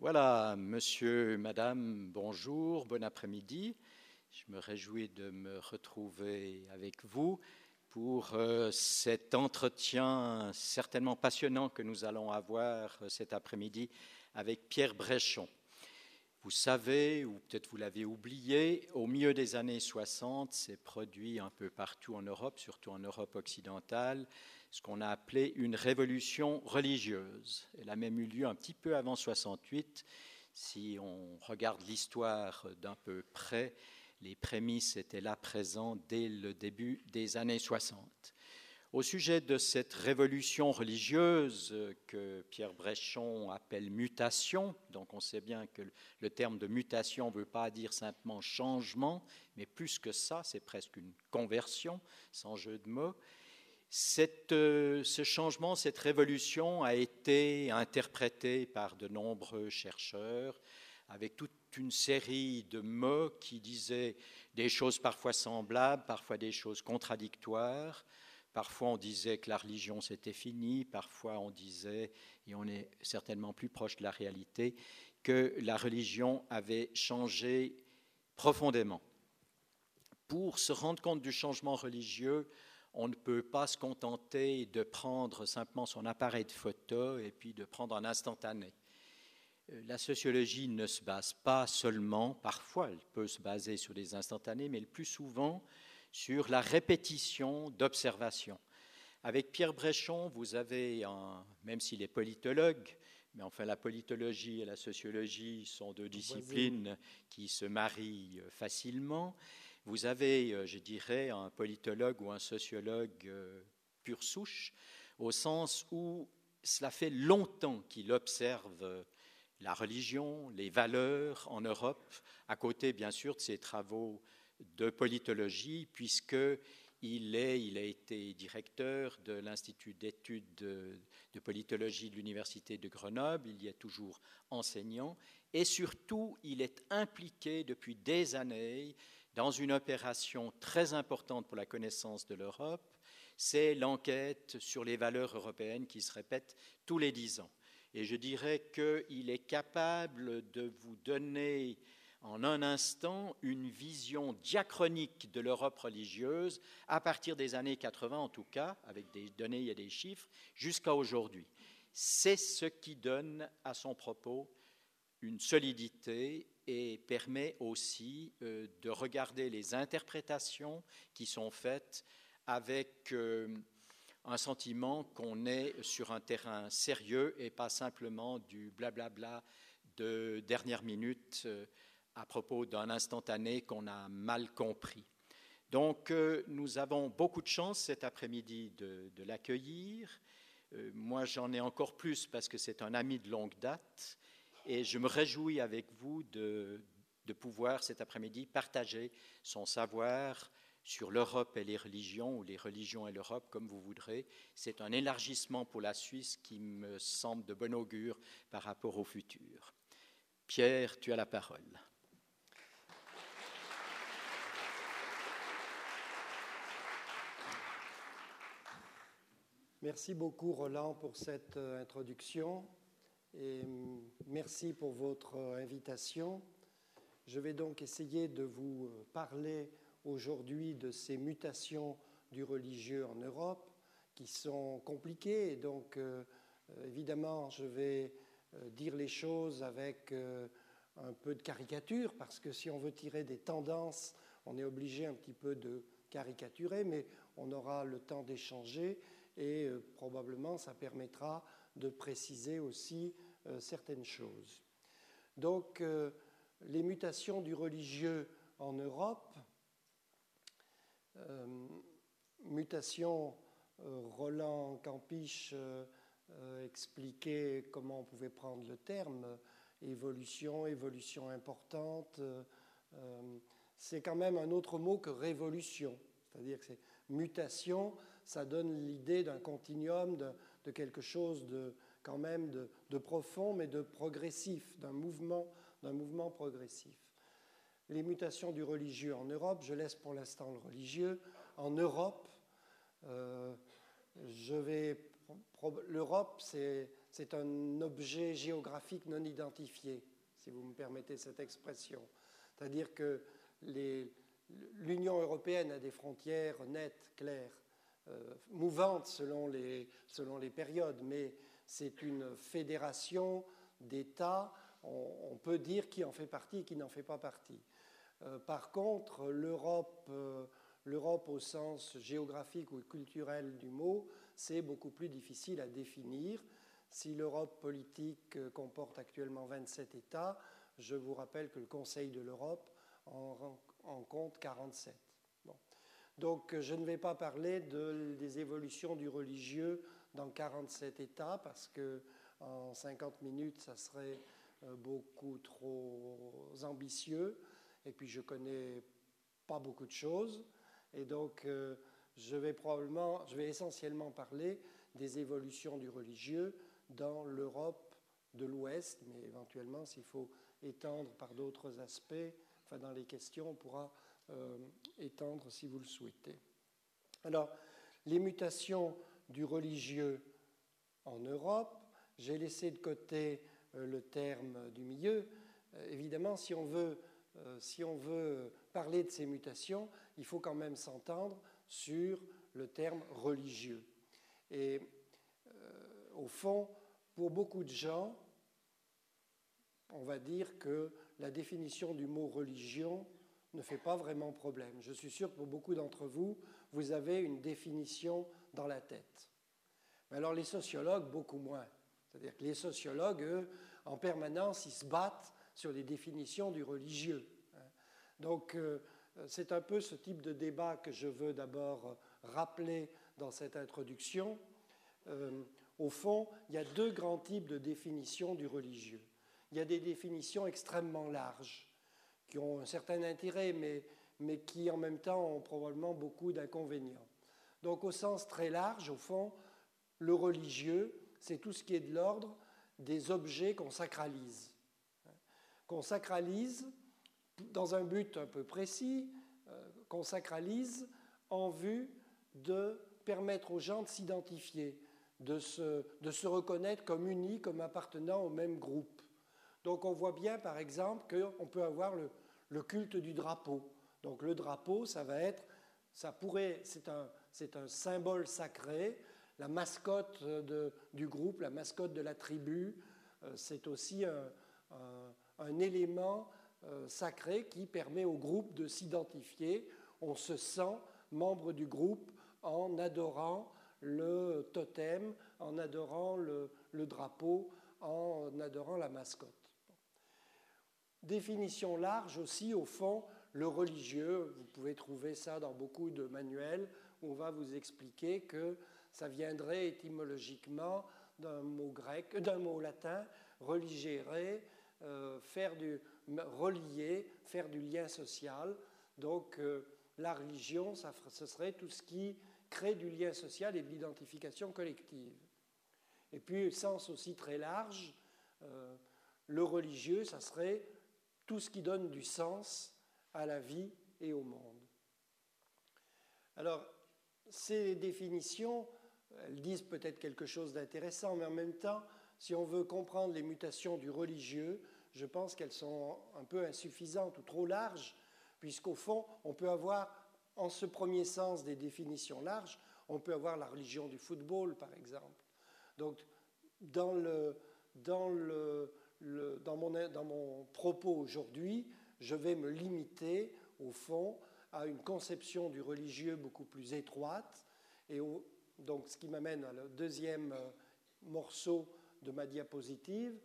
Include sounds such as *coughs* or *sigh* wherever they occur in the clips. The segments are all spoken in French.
Voilà, monsieur, madame, bonjour, bon après-midi. Je me réjouis de me retrouver avec vous pour euh, cet entretien certainement passionnant que nous allons avoir euh, cet après-midi avec Pierre Bréchon. Vous savez, ou peut-être vous l'avez oublié, au milieu des années 60, s'est produit un peu partout en Europe, surtout en Europe occidentale, ce qu'on a appelé une révolution religieuse. Elle a même eu lieu un petit peu avant 68. Si on regarde l'histoire d'un peu près, les prémices étaient là présentes dès le début des années 60. Au sujet de cette révolution religieuse que Pierre Bréchon appelle mutation, donc on sait bien que le terme de mutation ne veut pas dire simplement changement, mais plus que ça, c'est presque une conversion, sans jeu de mots. Euh, ce changement, cette révolution a été interprété par de nombreux chercheurs avec toute une série de mots qui disaient des choses parfois semblables, parfois des choses contradictoires. Parfois on disait que la religion c'était fini, parfois on disait, et on est certainement plus proche de la réalité, que la religion avait changé profondément. Pour se rendre compte du changement religieux, on ne peut pas se contenter de prendre simplement son appareil de photo et puis de prendre un instantané. Euh, la sociologie ne se base pas seulement, parfois elle peut se baser sur des instantanés, mais le plus souvent sur la répétition d'observations. Avec Pierre Bréchon, vous avez, même s'il est politologue, mais enfin la politologie et la sociologie sont deux disciplines qui se marient euh, facilement. Vous avez, euh, je dirais, un politologue ou un sociologue euh, pure souche, au sens où cela fait longtemps qu'il observe la religion, les valeurs en Europe, à côté bien sûr de ses travaux de politologie, puisqu'il est, il a été directeur de l'Institut d'études de, de, politologie de l'Université de Grenoble, il y est toujours enseignant, et surtout, il est impliqué depuis des années dans une opération très importante pour la connaissance de l'Europe, c'est l'enquête sur les valeurs européennes qui se répète tous les dix ans. Et je dirais qu'il est capable de vous donner en un instant une vision diachronique de l'Europe religieuse, à partir des années 80 en tout cas, avec des données et des chiffres, jusqu'à aujourd'hui. C'est ce qui donne à son propos une solidité et permet aussi euh, de regarder les interprétations qui sont faites avec euh, un sentiment qu'on est sur un terrain sérieux et pas simplement du blablabla de dernière minute euh, à propos d'un instantané qu'on a mal compris. Donc nous avons beaucoup de chance cet après-midi de, de l'accueillir. moi j'en ai encore plus parce que c'est un ami de longue date et je me réjouis avec vous de, pouvoir cet après-midi partager son savoir sur l'Europe et les religions, ou les religions et l'Europe, comme vous voudrez. C'est un élargissement pour la Suisse qui me semble de bon augure par rapport au futur. Pierre, tu as la parole. Merci beaucoup, Roland, pour cette euh, introduction et mm, merci pour votre invitation. Je vais donc essayer de vous parler aujourd'hui de ces mutations du religieux en Europe qui sont compliquées. Donc, euh, évidemment, je vais euh, dire les choses avec euh, un peu de caricature, parce que si on veut tirer des tendances, on est obligé un petit peu de caricaturer, mais on aura le temps d'échanger et probablement ça permettra de préciser aussi euh, certaines choses. Donc, euh, les mutations du religieux en Europe, euh, mutation, Roland Campiche expliquait comment on pouvait prendre le terme, évolution, évolution importante, c'est quand même un autre mot que révolution. C'est-à-dire que c'est mutation, ça donne l'idée d'un continuum, de, quelque chose de quand même de, profond, mais de progressif, d'un mouvement, d'un mouvement progressif. Les mutations du religieux en Europe, je laisse pour l'instant le religieux. En Europe, euh, je vais l'Europe, c'est un objet géographique non identifié, si vous me permettez cette expression. C'est-à-dire que l'Union européenne a des frontières nettes, claires, euh, les, selon les périodes, mais c'est une fédération d'États. On, peut dire qui en fait partie et qui n'en fait pas partie. Euh, par contre, l'Europe, euh, l'Europe au sens géographique ou culturel du mot, c'est beaucoup plus difficile à définir. Si l'Europe politique comporte actuellement 27 États, je vous rappelle que le Conseil de l'Europe en, compte 47. Donc je ne vais pas parler des évolutions du religieux dans 47 États parce que en 50 minutes, ça serait euh, beaucoup trop ambitieux. Et puis je connais pas beaucoup de choses. Et donc euh, je vais probablement, je vais essentiellement parler des évolutions du religieux dans l'Europe de l'Ouest, mais éventuellement, s'il faut étendre par d'autres aspects, enfin dans les questions, on pourra euh, étendre si vous le souhaitez. Alors, les mutations du religieux en Europe, j'ai laissé de côté euh, le terme du milieu. Euh, évidemment, si on, veut, si on veut parler de ces mutations, il faut quand même s'entendre sur le terme religieux. Et au fond, pour beaucoup de gens, on va dire que la définition du mot religion ne fait pas vraiment problème. Je suis sûr que pour beaucoup d'entre vous, vous avez une définition dans la tête. Mais alors les sociologues, beaucoup moins. C'est-à-dire que les sociologues, eux, en permanence, ils se battent sur les définitions du religieux. Donc euh, c'est un peu ce type de débat que je veux d'abord rappeler dans cette introduction. Euh, au fond, il y a deux grands types de définitions du religieux il y a des définitions extrêmement larges qui ont un certain intérêt, mais, mais qui en même temps ont probablement beaucoup d'inconvénients. Donc au sens très large, au fond, le religieux, c'est tout ce qui est de l'ordre des objets qu'on sacralise. Qu'on sacralise dans un but un peu précis, euh, qu'on sacralise en vue de permettre aux gens de s'identifier, de se, de se reconnaître comme unis, comme appartenant au même groupe. Donc on voit bien par exemple qu'on peut avoir le, culte du drapeau. Donc le drapeau, ça va être, ça pourrait, c'est un, symbole sacré. La mascotte du groupe, la mascotte de la tribu, euh, c'est aussi un, élément euh, sacré qui permet au groupe de s'identifier. On se sent membre du groupe en adorant le totem, en adorant le drapeau, en adorant la mascotte. Définition large aussi, au fond, le religieux. Vous pouvez trouver ça dans beaucoup de manuels où on va vous expliquer que ça viendrait étymologiquement d'un mot grec, d'un mot latin, religere, euh, faire du relier, faire du lien social. Donc euh, la religion, ça, ce serait tout ce qui crée du lien social et de l'identification collective. Et puis, sens aussi très large, euh, le religieux, ça serait tout ce qui donne du sens à la vie et au monde. Alors, ces définitions, elles disent peut-être quelque chose d'intéressant, mais en même temps, si on veut comprendre les mutations du religieux, je pense qu'elles sont un peu insuffisantes ou trop larges, puisqu'au fond, on peut avoir, en ce premier sens des définitions larges, on peut avoir la religion du football, par exemple. Donc, dans le, dans le, dans, mon, propos aujourd'hui, je vais me limiter, au fond, à une conception du religieux beaucoup plus étroite. Et donc, ce qui m'amène à le deuxième euh, morceau de ma diapositive.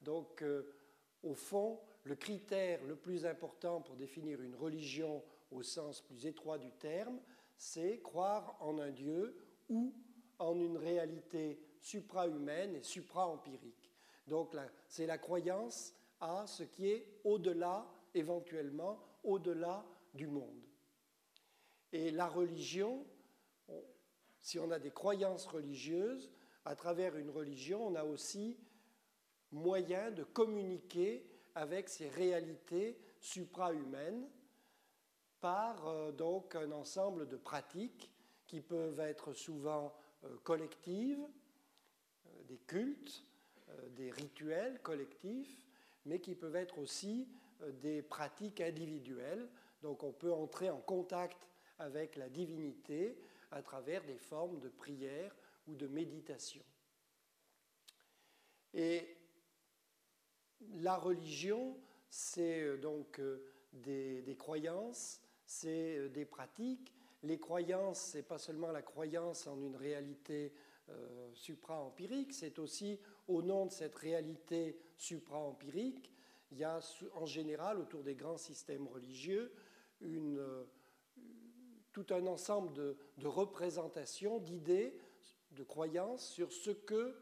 Donc, euh, au fond, le critère le plus important pour définir une religion au sens plus étroit du terme, c'est croire en un Dieu ou en une réalité supra-humaine et supra-empirique. Donc c'est la croyance à ce qui est au-delà, éventuellement, au-delà du monde. Et la religion, si on a des croyances religieuses, à travers une religion, on a aussi moyen de communiquer avec ces réalités supra-humaines par euh, donc un ensemble de pratiques qui peuvent être souvent euh, collectives, des cultes, des rituels collectifs, mais qui peuvent être aussi des pratiques individuelles. Donc on peut entrer en contact avec la divinité à travers des formes de prière ou de méditation. Et la religion, c'est euh, donc euh, des, croyances, c'est euh, des pratiques. Les croyances, ce n'est pas seulement la croyance en une réalité supra-empirique, c'est aussi au nom de cette réalité supra-empirique, il y a en général autour des grands systèmes religieux une, tout un ensemble de, de représentations, d'idées, de croyances sur ce que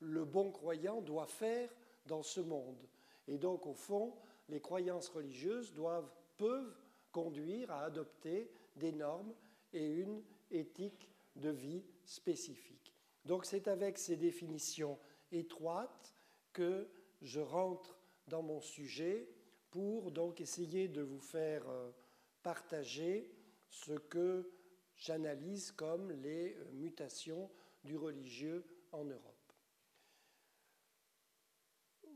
le bon croyant doit faire dans ce monde. Et donc, au fond, les croyances religieuses doivent, peuvent conduire à adopter des normes et une éthique de vie spécifique. Donc, c'est avec ces définitions étroites que je rentre dans mon sujet pour donc essayer de vous faire euh, partager ce que j'analyse comme les euh, mutations du religieux en Europe.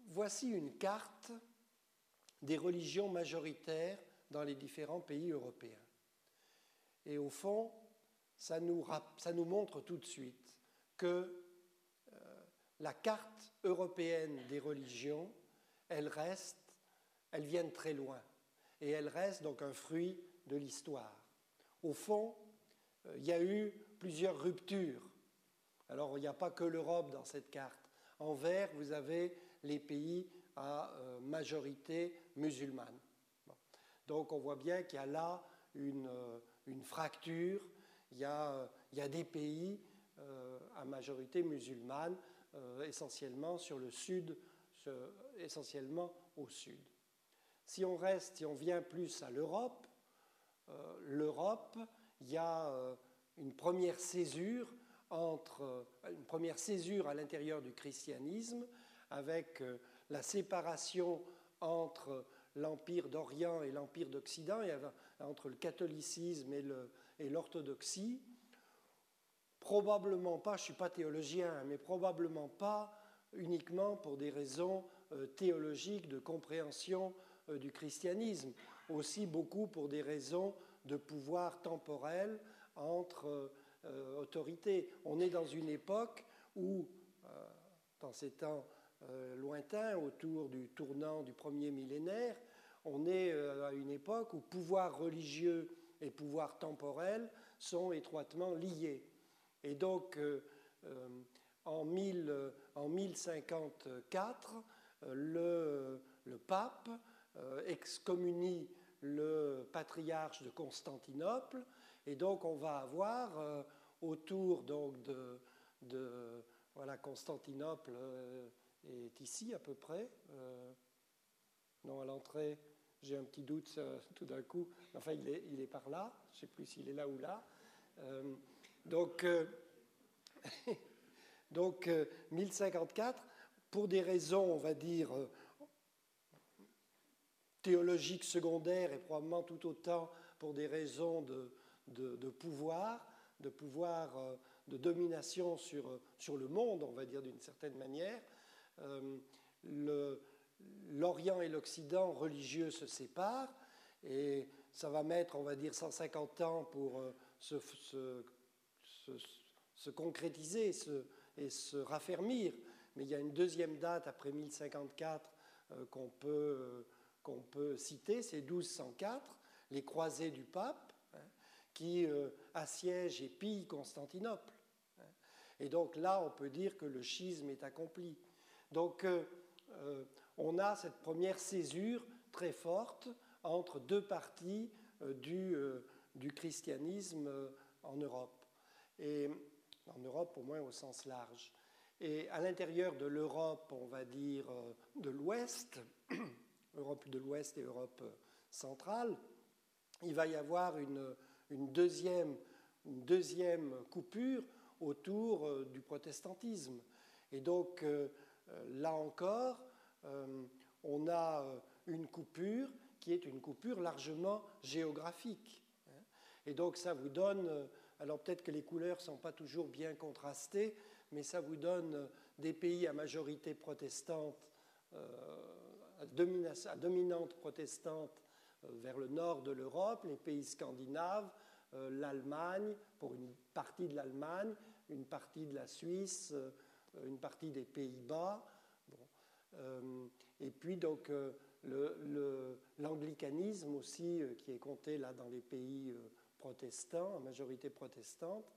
Voici une carte des religions majoritaires dans les différents pays européens. Et au fond, ça nous, ça nous montre tout de suite que la carte européenne des religions, elle reste, elle vient très loin. Et elle reste donc un fruit de l'histoire. Au fond, euh, il y a eu plusieurs ruptures. Alors, il n'y a pas que l'Europe dans cette carte. En vert, vous avez les pays à euh, majorité musulmane. Donc on voit bien qu'il y a là une, euh, fracture, il y, a, des pays à majorité musulmane, essentiellement sur le sud, essentiellement au sud. Si on reste, si on vient plus à l'Europe, l'Europe, il y a une première césure entre une première césure à l'intérieur du christianisme avec euh, la séparation entre l'Empire d'Orient et l'Empire d'Occident, et entre le catholicisme et l'orthodoxie. Probablement pas, je ne suis pas théologien, mais probablement pas uniquement pour des raisons euh, théologiques de compréhension euh, du christianisme, aussi beaucoup pour des raisons de pouvoir temporel entre autorités. On est dans une époque où, dans ces temps euh, lointain, autour du tournant du premier millénaire, on est euh, à une époque où pouvoir religieux et pouvoir temporel sont étroitement liés. Et donc, euh, en, 1054, le, pape excommunie le patriarche de Constantinople, et donc on va avoir autour donc, de, voilà, Constantinople est ici à peu près. Euh, non, à l'entrée, j'ai un petit doute euh, tout d'un coup. Enfin, il est, il est, par là. Je ne sais plus s'il est là ou là. Euh, *laughs* donc, donc 1054, pour des raisons, on va dire, théologiques secondaires et probablement tout autant pour des raisons de, de, pouvoir, de pouvoir de domination sur, sur le monde, on va dire d'une certaine manière, euh, l'Orient et l'Occident religieux se séparent et ça va mettre, on va dire, 150 ans pour euh, se, se, concrétiser et se raffermir. Mais il y a une deuxième date après 1054 euh, qu'on peut, qu'on peut citer, c'est 1204, les croisés du pape, hein, qui assiègent et pillent Constantinople. Hein. Et donc là, on peut dire que le schisme est accompli. Donc euh, euh, on a cette première césure très forte entre deux parties euh, du, du, christianisme en Europe. Et en Europe au moins au sens large. Et à l'intérieur de l'Europe, on va dire de l'Ouest, *clears throat* Europe de l'Ouest et Europe centrale, il va y avoir une, deuxième, une deuxième, coupure autour du protestantisme. Et donc, euh, là encore, euh, on a euh, une coupure qui est une coupure largement géographique. Hein. Et donc ça vous donne Alors peut-être que les couleurs ne sont pas toujours bien contrastées, mais ça vous donne des pays à majorité protestante, à dominante protestante vers le nord de l'Europe, les pays scandinaves, l'Allemagne, pour une partie de l'Allemagne, une partie de la Suisse, une partie des Pays-Bas. et puis donc l'anglicanisme aussi, euh, qui est compté là dans les pays euh, protestants, en majorité protestante.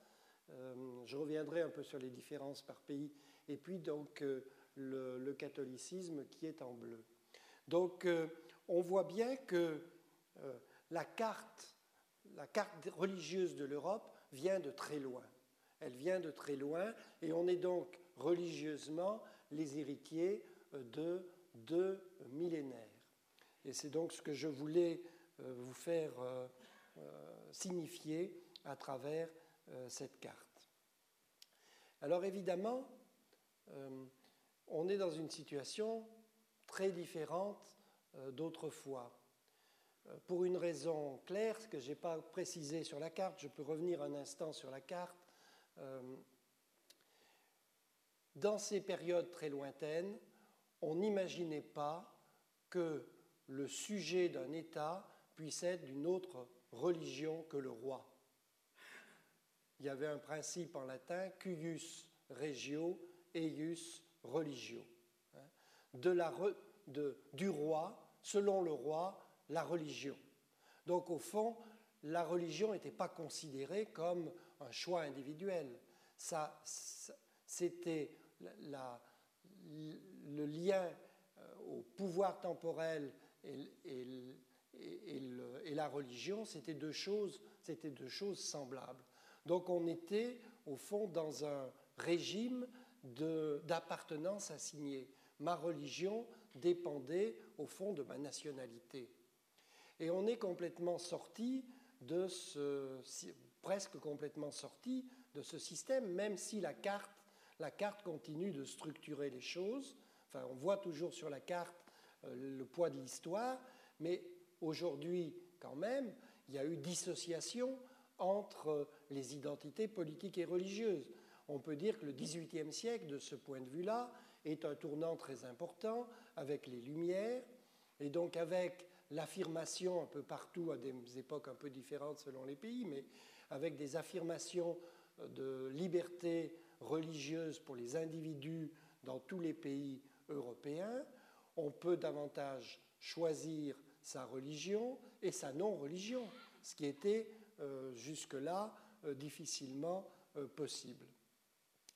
Euh, je reviendrai un peu sur les différences par pays. Et puis donc le, catholicisme qui est en bleu. Donc on voit bien que la carte, la carte religieuse de l'Europe vient de très loin. Elle vient de très loin et on est donc religieusement les héritiers de deux millénaires. Et c'est donc ce que je voulais euh, vous faire euh, euh, signifier à travers cette carte. Alors évidemment, on est dans une situation très différente d'autrefois. Pour une raison claire, ce que je n'ai pas précisé sur la carte, je peux revenir un instant sur la carte. Dans ces périodes très lointaines, on n'imaginait pas que le sujet d'un État puisse être d'une autre religion que le roi. Il y avait un principe en latin, cuius regio, eius religio. De la, de, du roi, selon le roi, la religion. Donc au fond, la religion n'était pas considérée comme un choix individuel. Ça, c'était le lien euh, au pouvoir temporel et, la religion, c'était deux choses, c'était deux choses semblables. Donc on était au fond dans un régime d'appartenance assignée. Ma religion dépendait au fond de ma nationalité. Et on est complètement sorti de ce, presque complètement sorti de ce système, même si la carte, la carte continue de structurer les choses. Enfin, on voit toujours sur la carte euh, le poids de l'histoire, mais aujourd'hui, quand même, il y a eu dissociation entre les identités politiques et religieuses. On peut dire que le XVIIIe siècle, de ce point de vue-là, est un tournant très important avec les Lumières, et donc avec l'affirmation un peu partout, à des époques un peu différentes selon les pays, mais avec des affirmations de liberté religieuse pour les individus dans tous les pays européens, on peut davantage choisir sa religion et sa non-religion, ce qui était euh, jusque-là euh, difficilement euh, possible.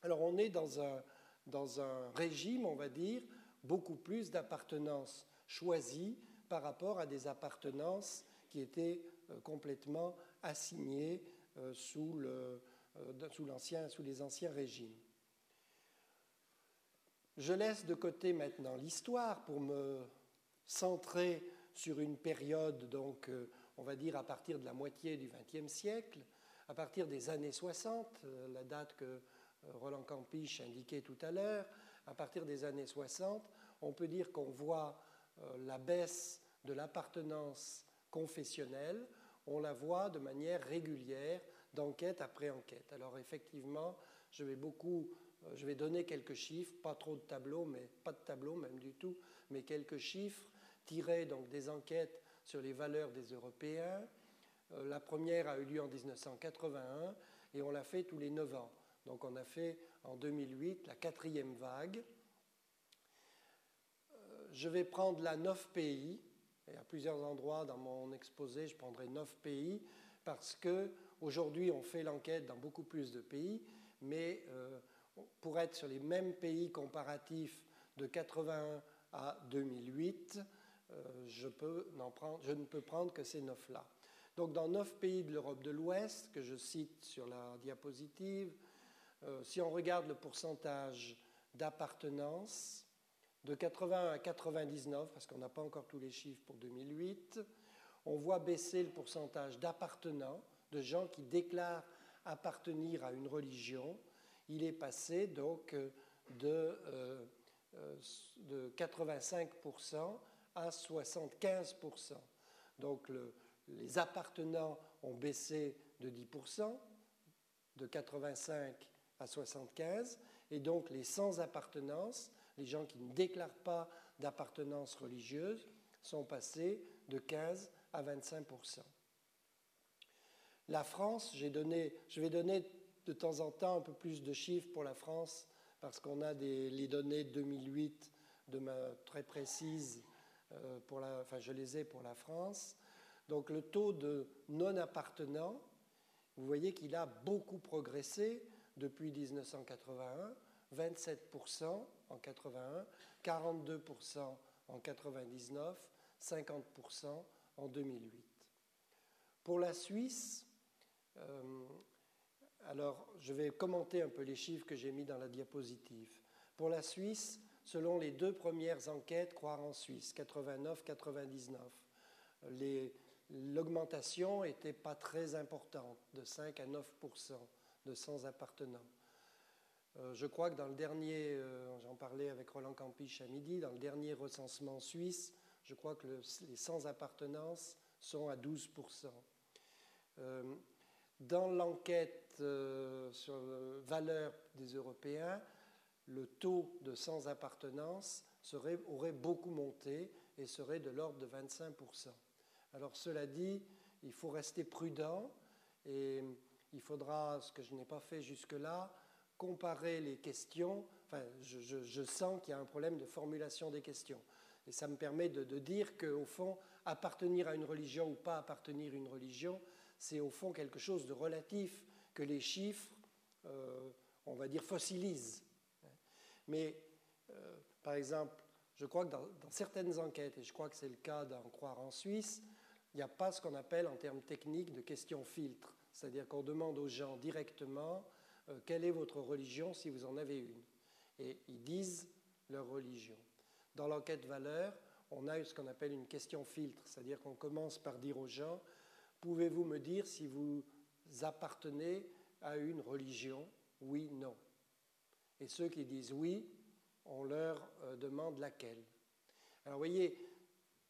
Alors on est dans un, régime, on va dire, beaucoup plus d'appartenance choisie par rapport à des appartenances qui étaient complètement assignées sous les anciens régimes. Je laisse de côté maintenant l'histoire pour me centrer sur une période, donc, euh, on va dire à partir de la moitié du XXe siècle, à partir des années 60, euh, la date que euh, Roland Campiche indiquait tout à l'heure, à partir des années 60, on peut dire qu'on voit la baisse de l'appartenance confessionnelle, on la voit de manière régulière, d'enquête après enquête. Alors effectivement, je vais beaucoup je vais donner quelques chiffres, pas trop de tableaux, mais pas de tableaux même du tout, mais quelques chiffres tirés donc des enquêtes sur les valeurs des Européens. Euh, la première a eu lieu en 1981 et on l'a fait tous les 9 ans. Donc on a fait en 2008 la quatrième vague. Euh, je vais prendre là 9 pays, et à plusieurs endroits dans mon exposé, je prendrai 9 pays, parce que aujourd'hui on fait l'enquête dans beaucoup plus de pays, mais pour être sur les mêmes pays comparatifs de 81 à 2008, euh, je, ne peux prendre que ces neuf-là. Donc dans neuf pays de l'Europe de l'Ouest, que je cite sur la diapositive, euh, si on regarde le pourcentage d'appartenance, de 81 à 99, parce qu'on n'a pas encore tous les chiffres pour 2008, on voit baisser le pourcentage d'appartenants, de gens qui déclarent appartenir à une religion, il est passé donc euh, de 85% à 75%. Donc les appartenants ont baissé de 10%, de 85 à 75, et donc les sans appartenance, les gens qui ne déclarent pas d'appartenance religieuse, sont passés de 15 à 25% La France, donné, je vais donner de temps en temps un peu plus de chiffres pour la France, parce qu'on a les données de 2008 de ma, très précises, pour la, enfin je les ai pour la France. Donc le taux de non-appartenants, vous voyez qu'il a beaucoup progressé depuis 1981, 27% en 81, 42% en 99, 50% en 2008. Pour la Suisse, euh, alors je vais commenter un peu les chiffres que j'ai mis dans la diapositive. Pour la Suisse, selon les deux premières enquêtes Croire en Suisse, 89-99, l'augmentation n'était pas très importante, de 5 à 9% de sans appartenants. Euh, je crois que dans le dernier, euh, j'en parlais avec Roland Campiche à midi, dans le dernier recensement suisse, je crois que les sans appartenance sont à 12 euh, Dans l'enquête sur la valeur des Européens, le taux de sans appartenance serait, aurait beaucoup monté et serait de l'ordre de 25% Alors cela dit, il faut rester prudent et il faudra, ce que je n'ai pas fait jusque-là, comparer les questions. Enfin, je, sens qu'il y a un problème de formulation des questions. Et ça me permet de, dire qu'au fond, appartenir à une religion ou pas appartenir à une religion, c'est au fond quelque chose de relatif que les chiffres, euh, on va dire, fossilisent. Mais, euh, par exemple, je crois que dans, certaines enquêtes, et je crois que c'est le cas d'en croire en Suisse, il n'y a pas ce qu'on appelle en termes techniques de questions filtres. C'est-à-dire qu'on demande aux gens directement euh, quelle est votre religion si vous en avez une. Et ils disent leur religion. Dans l'enquête valeur, on a ce qu'on appelle une question filtre, c'est-à-dire qu'on commence par dire aux gens, pouvez-vous me dire si vous appartenez à une religion? Oui, non. Et ceux qui disent oui, on leur euh, demande laquelle. Alors voyez,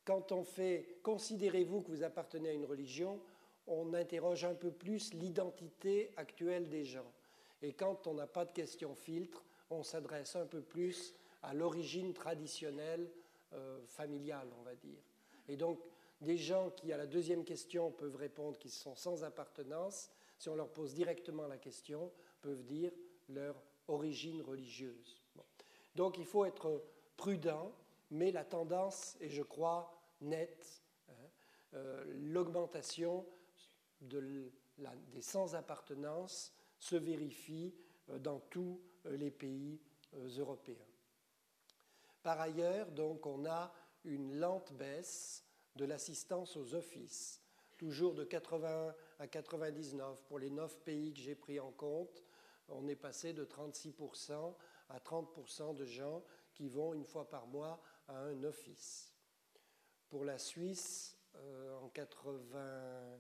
quand on fait considérez-vous que vous appartenez à une religion, on interroge un peu plus l'identité actuelle des gens. Et quand on n'a pas de question filtre, on s'adresse un peu plus à l'origine traditionnelle euh, familiale, on va dire. Et donc, des gens qui, à la deuxième question, peuvent répondre qu'ils sont sans appartenance, si on leur pose directement la question, peuvent dire leur origine religieuse. Donc, il faut être prudent, mais la tendance est, je crois, nette. Hein, euh, l'augmentation de des sans-appartenance se vérifie euh, dans tous euh, les pays européens. Par ailleurs, donc, on a une lente baisse de l'assistance aux offices, toujours de 81 à 99 pour les neuf pays que j'ai pris en compte. On est passé de 36% à 30% de gens qui vont une fois par mois à un office. Pour la Suisse, en 80,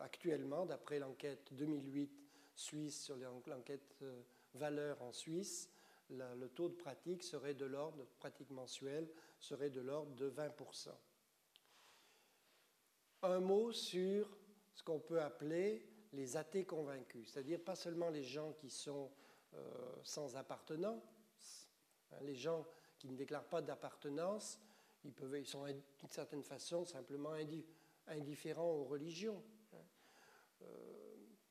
actuellement, d'après l'enquête 2008 suisse, sur l'enquête euh, valeur en Suisse, le taux de pratique serait de l'ordre, pratique mensuelle, serait de l'ordre de 20%. Un mot sur ce qu'on peut appeler les athées convaincus, c'est-à-dire pas seulement les gens qui sont euh, sans appartenance, hein, les gens qui ne déclarent pas d'appartenance, ils, sont d'une certaine façon simplement indifférents aux religions. Hein. Euh,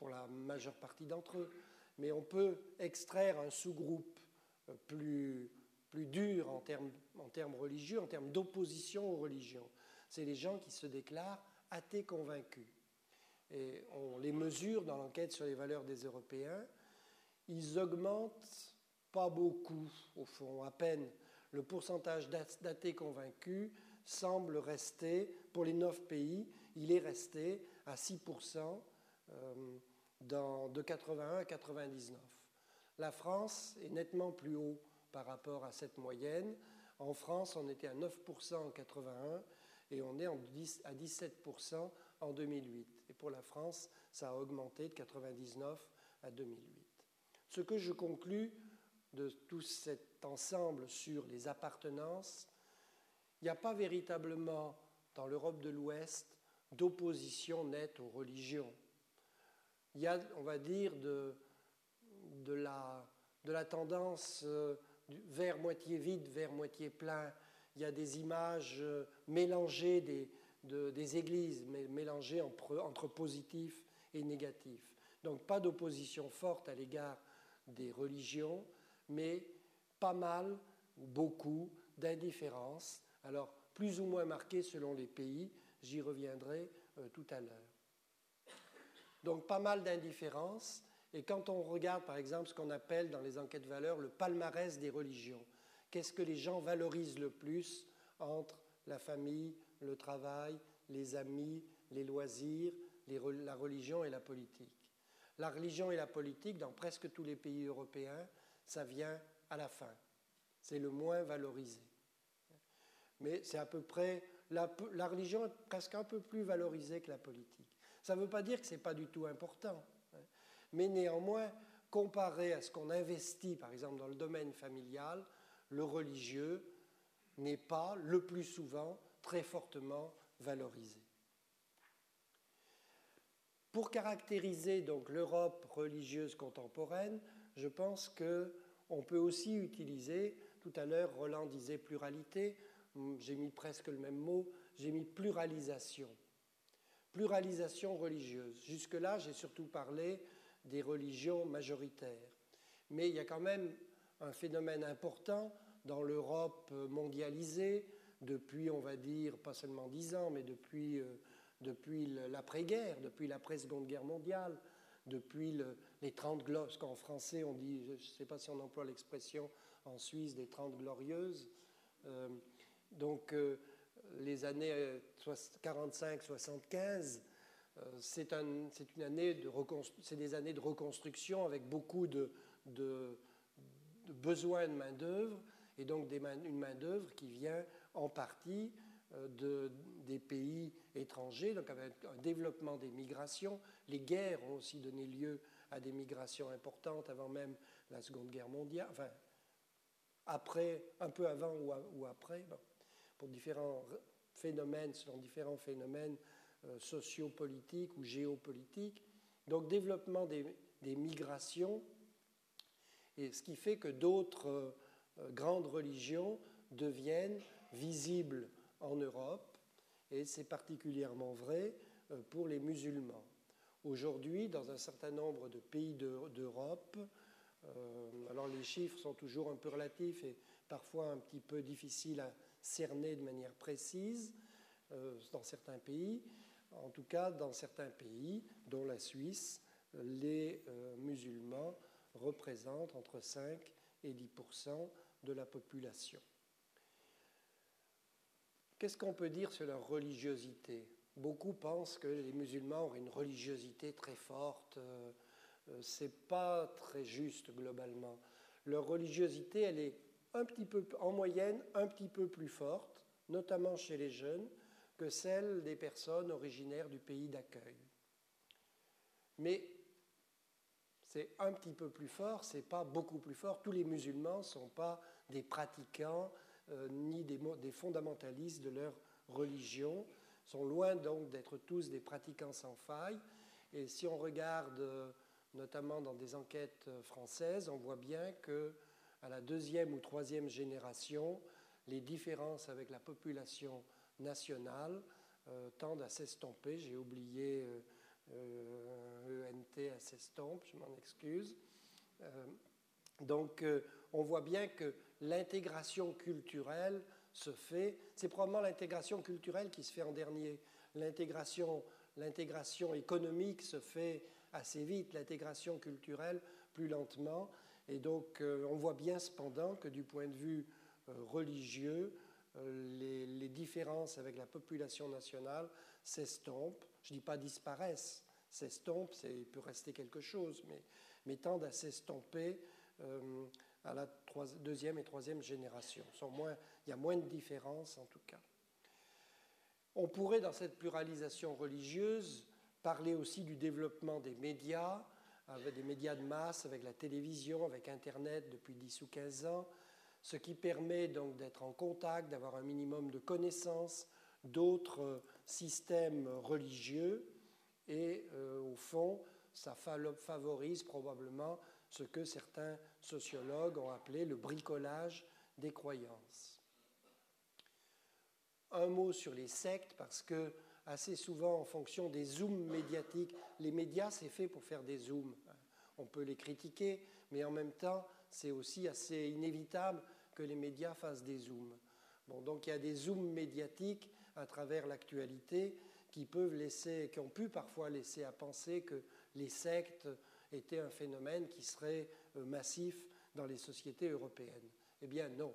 pour la majeure partie d'entre eux. Mais on peut extraire un sous-groupe euh, plus, plus dur en termes, en termes religieux, en termes d'opposition aux religions. C'est les gens qui se déclarent athées convaincus. Et on les mesure dans l'enquête sur les valeurs des Européens. Ils augmentent pas beaucoup, au fond, à peine. Le pourcentage d'athées convaincus semble rester, pour les neuf pays, il est resté à 6% euh, dans, de 81 à 99. La France est nettement plus haut par rapport à cette moyenne. En France, on était à 9% en 81 et on est à 17% en 2008. Et pour la France, ça a augmenté de 99 à 2008. Ce que je conclus de tout cet ensemble sur les appartenances, il n'y a pas véritablement dans l'Europe de l'Ouest d'opposition nette aux religions. il y a, on va dire, de, la, de la tendance vers moitié vide, vers moitié plein. Il y a des images mélangées des, des églises, mélangées entre, entre positif et négatif. Donc pas d'opposition forte à l'égard des religions, mais pas mal ou beaucoup d'indifférence, alors plus ou moins marquée selon les pays, j'y reviendrai euh, tout à l'heure. Donc pas mal d'indifférence, et quand on regarde par exemple ce qu'on appelle dans les enquêtes valeurs le palmarès des religions, qu'est-ce que les gens valorisent le plus entre la famille, le travail, les amis, les loisirs, la religion et la politique La religion et la politique, dans presque tous les pays européens, ça vient à la fin. C'est le moins valorisé. Mais c'est à peu près. La, la, religion est presque un peu plus valorisée que la politique. Ça ne veut pas dire que ce n'est pas du tout important. Hein. Mais néanmoins, comparé à ce qu'on investit, par exemple, dans le domaine familial, le religieux n'est pas, le plus souvent, très fortement valorisé. Pour caractériser donc l'Europe religieuse contemporaine, je pense que on peut aussi utiliser, tout à l'heure Roland disait pluralité, hum, j'ai mis presque le même mot, j'ai mis pluralisation. Pluralisation religieuse. Jusque-là, j'ai surtout parlé des religions majoritaires. Mais il y a quand même un phénomène important dans l'Europe mondialisée, depuis, on va dire, pas seulement dix ans, mais depuis, euh, depuis l'après-guerre, depuis l'après-seconde guerre mondiale, depuis les 30 glorieuses, qu'en français on dit, je ne sais pas si on emploie l'expression en Suisse, des 30 glorieuses. Euh, donc euh, les années 45-75, euh, c'est un, une année de c'est des années de reconstruction avec beaucoup de, de, de besoins de main-d'œuvre et donc une main-d'œuvre qui vient en partie de, des pays étrangers, donc avec un développement des migrations. Les guerres ont aussi donné lieu à des migrations importantes avant même la Seconde Guerre mondiale, enfin, après, un peu avant ou, après, pour différents phénomènes, selon différents phénomènes euh, sociopolitiques ou géopolitiques. Donc, développement des, migrations, et ce qui fait que d'autres euh, grandes religions deviennent visibles en Europe, et c'est particulièrement vrai euh, pour les musulmans. Aujourd'hui, dans un certain nombre de pays d'Europe, euh, alors les chiffres sont toujours un peu relatifs et parfois un petit peu difficiles à cerner de manière précise euh, dans certains pays. En tout cas, dans certains pays, dont la Suisse, les euh, musulmans représentent entre 5 et 10% de la population. Qu'est-ce qu'on peut dire sur leur religiosité? Beaucoup pensent que les musulmans ont une religiosité très forte. Euh, euh, Ce n'est pas très juste globalement. Leur religiosité, elle est un petit peu, en moyenne un petit peu plus forte, notamment chez les jeunes, que celle des personnes originaires du pays d'accueil. Mais c'est un petit peu plus fort, c'est pas beaucoup plus fort. Tous les musulmans ne sont pas des pratiquants euh, ni des, fondamentalistes de leur religion sont loin donc d'être tous des pratiquants sans faille. Et si on regarde euh, notamment dans des enquêtes euh, françaises, on voit bien que à la deuxième ou troisième génération, les différences avec la population nationale tendent à s'estomper. J'ai oublié euh, ENT à s'estompe, je m'en excuse. donc on voit bien que l'intégration culturelle se fait, c'est probablement l'intégration culturelle qui se fait en dernier. L'intégration, l'intégration économique se fait assez vite, l'intégration culturelle plus lentement. Et donc euh, on voit bien cependant que du point de vue euh, religieux, euh, les, différences avec la population nationale s'estompent. Je ne dis pas disparaissent, s'estompent, il peut rester quelque chose, mais, mais tendent à s'estomper à la deuxième et troisième génération. il y a moins de différences en tout cas. On pourrait, dans cette pluralisation religieuse, parler aussi du développement des médias, avec des médias de masse, avec la télévision, avec Internet depuis 10 ou 15 ans, ce qui permet donc d'être en contact, d'avoir un minimum de connaissances d'autres systèmes religieux et, euh, au fond, ça favorise probablement ce que certains sociologues ont appelé le bricolage des croyances. Un mot sur les sectes, parce que assez souvent, en fonction des zooms médiatiques, les médias, c'est fait pour faire des zooms. On peut les critiquer, mais en même temps, c'est aussi assez inévitable que les médias fassent des zooms. Bon, donc il y a des zooms médiatiques à travers l'actualité qui peuvent laisser, qui ont pu parfois laisser à penser que les sectes étaient un phénomène qui serait euh, massif dans les sociétés européennes. Eh bien non,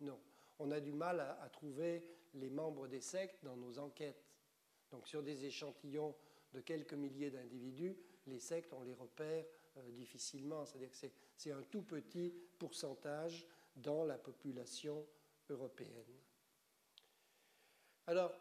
non. On a du mal à, trouver les membres des sectes dans nos enquêtes. Donc sur des échantillons de quelques milliers d'individus, les sectes, on les repère euh, difficilement. C'est-à-dire que c'est un tout petit pourcentage dans la population européenne. Alors,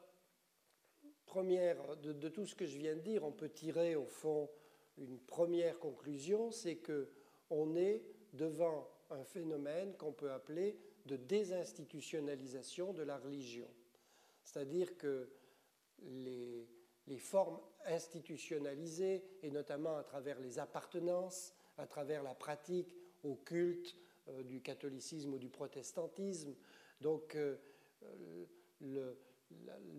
première, de, tout ce que je viens de dire, on peut tirer au fond une première conclusion, c'est que on est devant un phénomène qu'on peut appeler de désinstitutionnalisation de la religion. C'est-à-dire que les, les, formes institutionnalisées, et notamment à travers les appartenances, à travers la pratique au culte euh, du catholicisme ou du protestantisme, donc euh, le,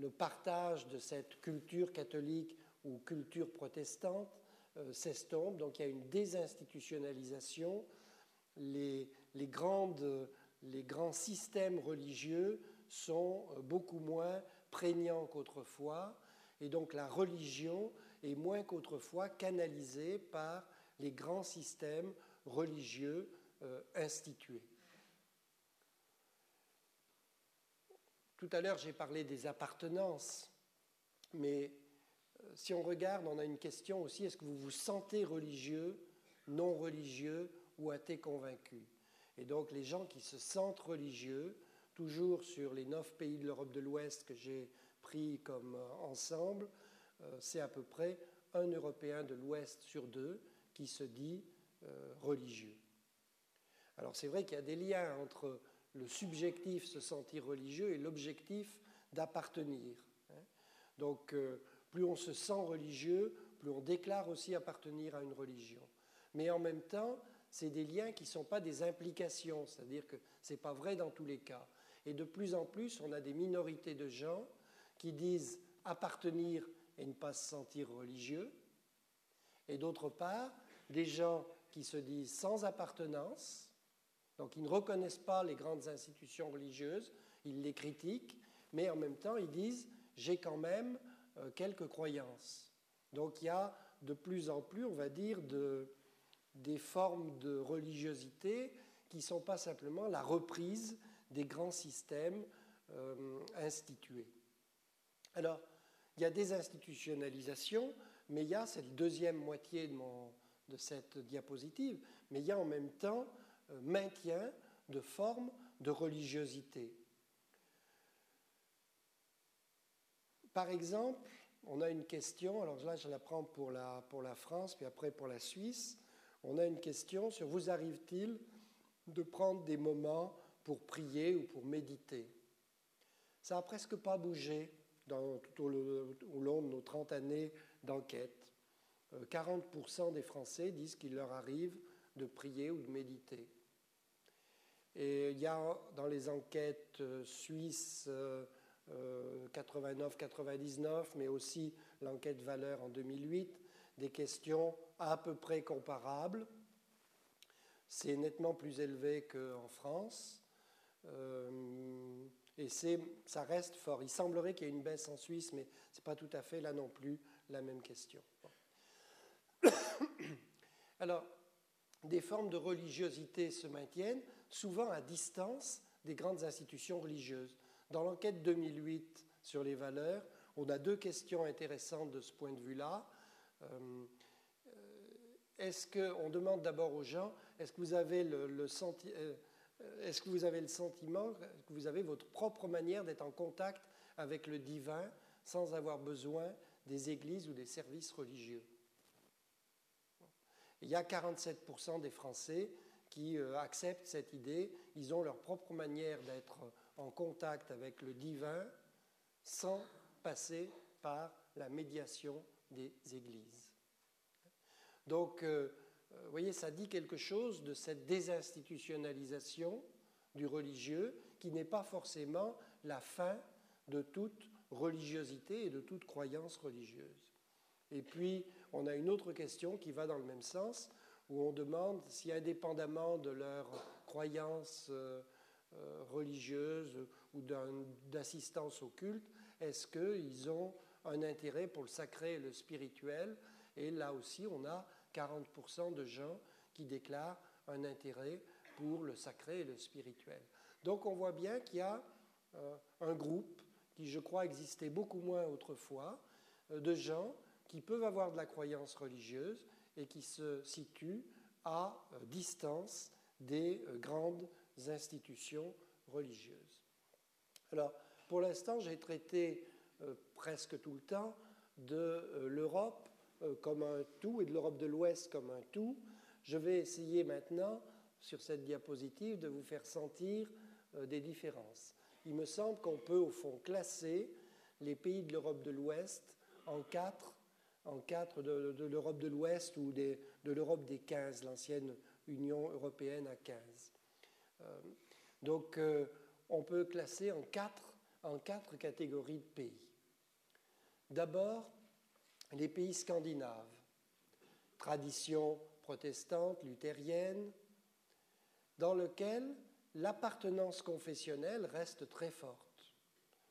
le, partage de cette culture catholique ou culture protestante euh, s'estompe, donc il y a une désinstitutionnalisation. Les, grands systèmes religieux sont euh, beaucoup moins prégnants qu'autrefois, et donc la religion est moins qu'autrefois canalisée par les grands systèmes religieux euh, institués. Tout à l'heure, j'ai parlé des appartenances, mais si on regarde, on a une question aussi, est-ce que vous vous sentez religieux, non religieux ou athée convaincu? Et donc les gens qui se sentent religieux, toujours sur les neuf pays de l'Europe de l'Ouest que j'ai pris comme euh, ensemble, euh, c'est à peu près un Européen de l'Ouest sur deux qui se dit euh, religieux. Alors c'est vrai qu'il y a des liens entre le subjectif se sentir religieux et l'objectif d'appartenir. Hein. Donc plus on se sent religieux, plus on déclare aussi appartenir à une religion. Mais en même temps, c'est des liens qui ne sont pas des implications, c'est-à-dire que ce n'est pas vrai dans tous les cas. Et de plus en plus, on a des minorités de gens qui disent appartenir et ne pas se sentir religieux, et d'autre part, des gens qui se disent sans appartenance, donc ils ne reconnaissent pas les grandes institutions religieuses, ils les critiquent, mais en même temps ils disent j'ai quand même euh, quelques croyances. Donc il y a de plus en plus, on va dire, de, des formes de religiosité qui ne sont pas simplement la reprise des grands systèmes euh, institués. Alors, il y a des institutionnalisations, mais il y a cette deuxième moitié de, cette diapositive, mais il y a en même temps maintien de formes de religiosité. Par exemple, on a une question, alors là je la prends pour la, France, puis après pour la Suisse. On a une question sur vous arrive-t-il de prendre des moments pour prier ou pour méditer? Ça n'a presque pas bougé au, long de nos 30 années d'enquête. 40% euh, des Français disent qu'il leur arrive de prier ou de méditer. Et il y a dans les enquêtes euh, suisses, euh, 89-99, euh, mais aussi l'enquête valeur en 2008, des questions à peu près comparables. C'est nettement plus élevé qu'en France. Euh, et ça reste fort. Il semblerait qu'il y ait une baisse en Suisse, mais ce n'est pas tout à fait là non plus la même question. *coughs* Alors, des formes de religiosité se maintiennent, souvent à distance des grandes institutions religieuses. Dans l'enquête 2008 sur les valeurs, on a deux questions intéressantes de ce point de vue-là. Euh, est-ce que, on demande d'abord aux gens, est-ce que vous avez le, euh, est-ce que vous avez le sentiment que vous avez votre propre manière d'être en contact avec le divin sans avoir besoin des églises ou des services religieux? Il y a 47% des Français qui euh, acceptent cette idée, ils ont leur propre manière d'être en contact avec le divin sans passer par la médiation des églises. Donc, vous voyez, ça dit quelque chose de cette désinstitutionnalisation du religieux qui n'est pas forcément la fin de toute religiosité et de toute croyance religieuse. Et puis, on a une autre question qui va dans le même sens, où on demande si, indépendamment de leur croyance euh, euh, religieuse ou d'assistance au culte, est-ce qu'ils ont un intérêt pour le sacré et le spirituel? Et là aussi, on a 40% de gens qui déclarent un intérêt pour le sacré et le spirituel. Donc on voit bien qu'il y a euh, un groupe qui, je crois, existait beaucoup moins autrefois, de gens qui peuvent avoir de la croyance religieuse et qui se situent à euh, distance des euh, grandes institutions religieuses. Alors, pour l'instant, j'ai traité euh, presque tout le temps de l'Europe comme un tout et de l'Europe de l'Ouest comme un tout. Je vais essayer maintenant, sur cette diapositive, de vous faire sentir des différences. Il me semble qu'on peut, au fond, classer les pays de l'Europe de l'Ouest en quatre en quatre de, l'Europe de l'Ouest ou de l'Europe des 15, l'ancienne Union européenne à 15. Euh, donc euh, on peut classer en quatre, en quatre catégories de pays. D'abord, les pays scandinaves, tradition protestante, luthérienne, dans lequel l'appartenance confessionnelle reste très forte,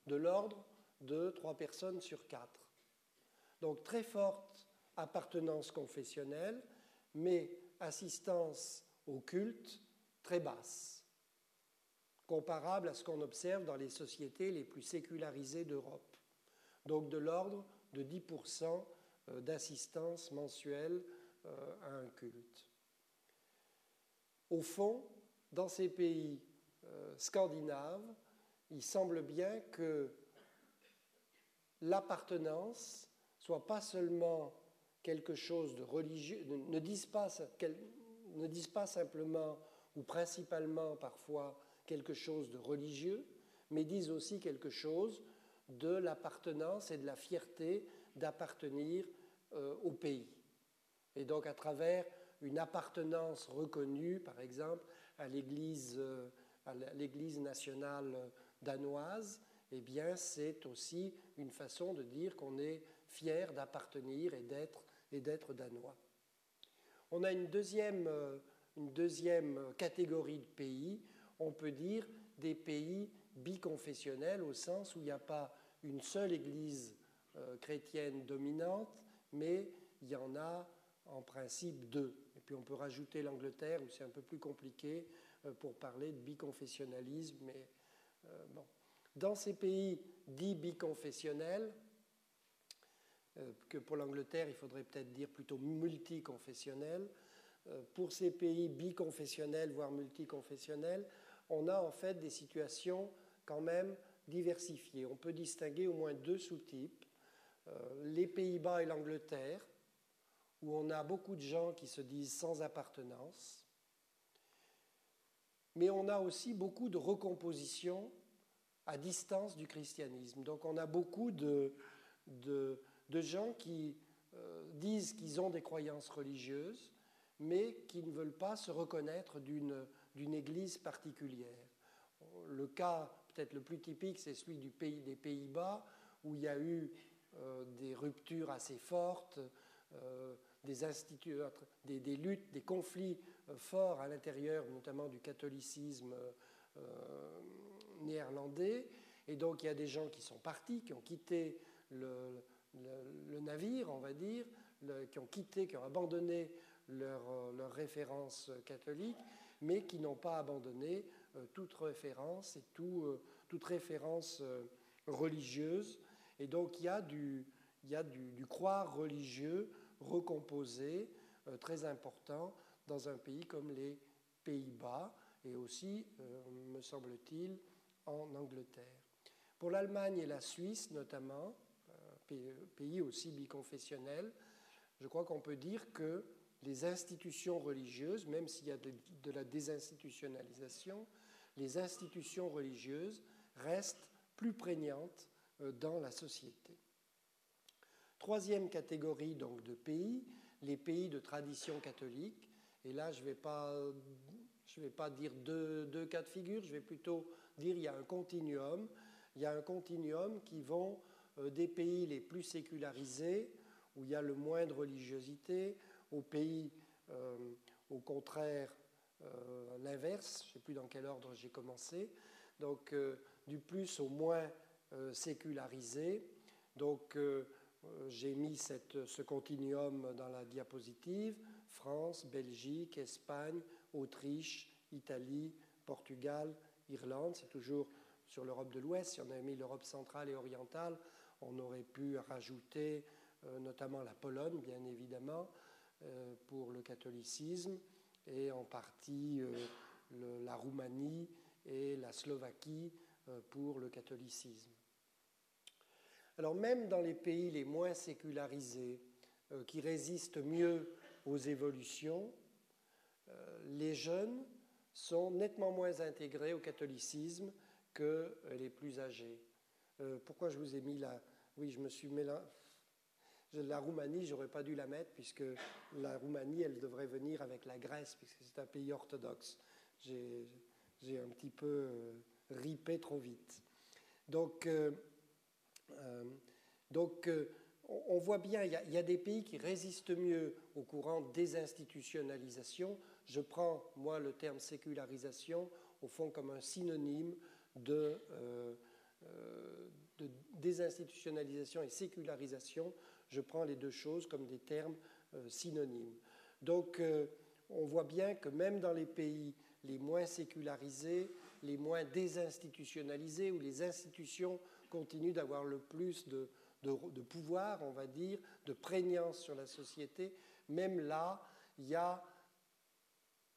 de l'ordre de trois personnes sur quatre. Donc très forte appartenance confessionnelle, mais assistance au culte très basse, comparable à ce qu'on observe dans les sociétés les plus sécularisées d'Europe. Donc de l'ordre de 10% euh, d'assistance mensuelle euh, à un culte. Au fond, dans ces pays euh, scandinaves, il semble bien que l'appartenance soit pas seulement quelque chose de religieux, ne disent pas, ne disent pas simplement ou principalement parfois quelque chose de religieux, mais disent aussi quelque chose de l'appartenance et de la fierté d'appartenir euh, au pays. Et donc à travers une appartenance reconnue, par exemple, à l'Église, euh, à l'Église nationale danoise, eh bien c'est aussi une façon de dire qu'on est fiers d'appartenir et d'être, et d'être danois. On a une deuxième, euh, une deuxième catégorie de pays, on peut dire des pays biconfessionnels au sens où il n'y a pas une seule église euh, chrétienne dominante, mais il y en a en principe deux. Et puis on peut rajouter l'Angleterre où c'est un peu plus compliqué euh, pour parler de biconfessionnalisme, mais bon. Dans ces pays dits biconfessionnels, euh, que pour l'Angleterre, il faudrait peut-être dire plutôt multiconfessionnel. Euh, pour ces pays biconfessionnels, voire multiconfessionnels, on a en fait des situations quand même diversifiées. On peut distinguer au moins deux sous-types. Euh, les Pays-Bas et l'Angleterre, où on a beaucoup de gens qui se disent sans appartenance. Mais on a aussi beaucoup de recompositions à distance du christianisme. Donc on a beaucoup de, de de gens qui euh, disent qu'ils ont des croyances religieuses, mais qui ne veulent pas se reconnaître d'une église particulière. Le cas peut-être le plus typique, c'est celui du pays, des Pays-Bas, où il y a eu euh, des ruptures assez fortes, euh, des, des, des, luttes, des conflits forts à l'intérieur, notamment du catholicisme néerlandais. Et donc il y a des gens qui sont partis, qui ont quitté le, le, navire, on va dire, qui ont quitté, qui ont abandonné leur, euh, leur référence catholique, mais qui n'ont pas abandonné euh, toute référence et tout, euh, toute référence religieuse. Et donc il y a du, il y a du, du croire religieux recomposé, très important, dans un pays comme les Pays-Bas et aussi, me semble-t-il, en Angleterre. Pour l'Allemagne et la Suisse notamment, pays aussi biconfessionnel, je crois qu'on peut dire que les institutions religieuses, même s'il y a de, la désinstitutionnalisation, les institutions religieuses restent plus prégnantes euh, dans la société. Troisième catégorie donc de pays, les pays de tradition catholique. Et là, je ne vais, vais pas dire deux, deux, cas de figure, je vais plutôt dire qu'il y a un continuum. Il y a un continuum qui vont des pays les plus sécularisés, où il y a le moins de religiosité, aux pays, euh, au contraire, euh, l'inverse, je ne sais plus dans quel ordre j'ai commencé, donc du plus au moins sécularisé. Donc j'ai mis cette, ce continuum dans la diapositive, France, Belgique, Espagne, Autriche, Italie, Portugal, Irlande, c'est toujours sur l'Europe de l'Ouest, si on avait mis l'Europe centrale et orientale, on aurait pu rajouter euh, notamment la Pologne, bien évidemment, euh, pour le catholicisme, et en partie euh, la Roumanie et la Slovaquie pour le catholicisme. Alors même dans les pays les moins sécularisés, qui résistent mieux aux évolutions, les jeunes sont nettement moins intégrés au catholicisme que les plus âgés. pourquoi je vous ai mis la, oui, je me suis mélangé. La Roumanie, j'aurais pas dû la mettre puisque la Roumanie, elle devrait venir avec la Grèce puisque c'est un pays orthodoxe. J'ai un petit peu euh, ripé trop vite. Donc, euh, euh, donc on voit bien, il y, a, des pays qui résistent mieux au courant des institutionnalisations. Je prends, moi, le terme sécularisation, au fond, comme un synonyme de, de désinstitutionnalisation et sécularisation, je prends les deux choses comme des termes euh, synonymes. Donc euh, on voit bien que même dans les pays les moins sécularisés, les moins désinstitutionnalisés, où les institutions continuent d'avoir le plus de, pouvoir, on va dire, de prégnance sur la société, même là, il y a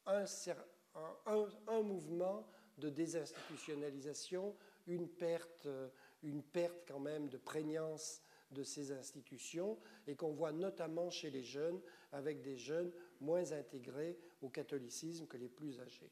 un mouvement de désinstitutionnalisation, une perte euh, une perte quand même de prégnance de ces institutions et qu'on voit notamment chez les jeunes, avec des jeunes moins intégrés au catholicisme que les plus âgés.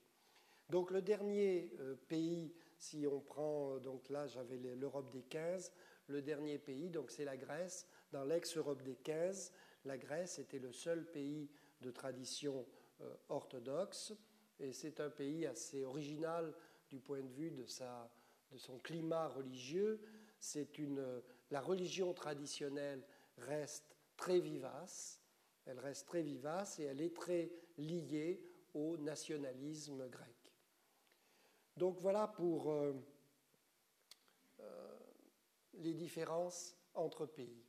Donc le dernier euh, pays, si on prend, euh, donc là j'avais l'Europe des 15, le dernier pays, donc c'est la Grèce. Dans l'ex-Europe des 15, la Grèce était le seul pays de tradition euh, orthodoxe et c'est un pays assez original du point de vue de sa de son climat religieux, c'est une, la religion traditionnelle reste très vivace, elle reste très vivace et elle est très liée au nationalisme grec. Donc voilà pour euh, euh, les différences entre pays.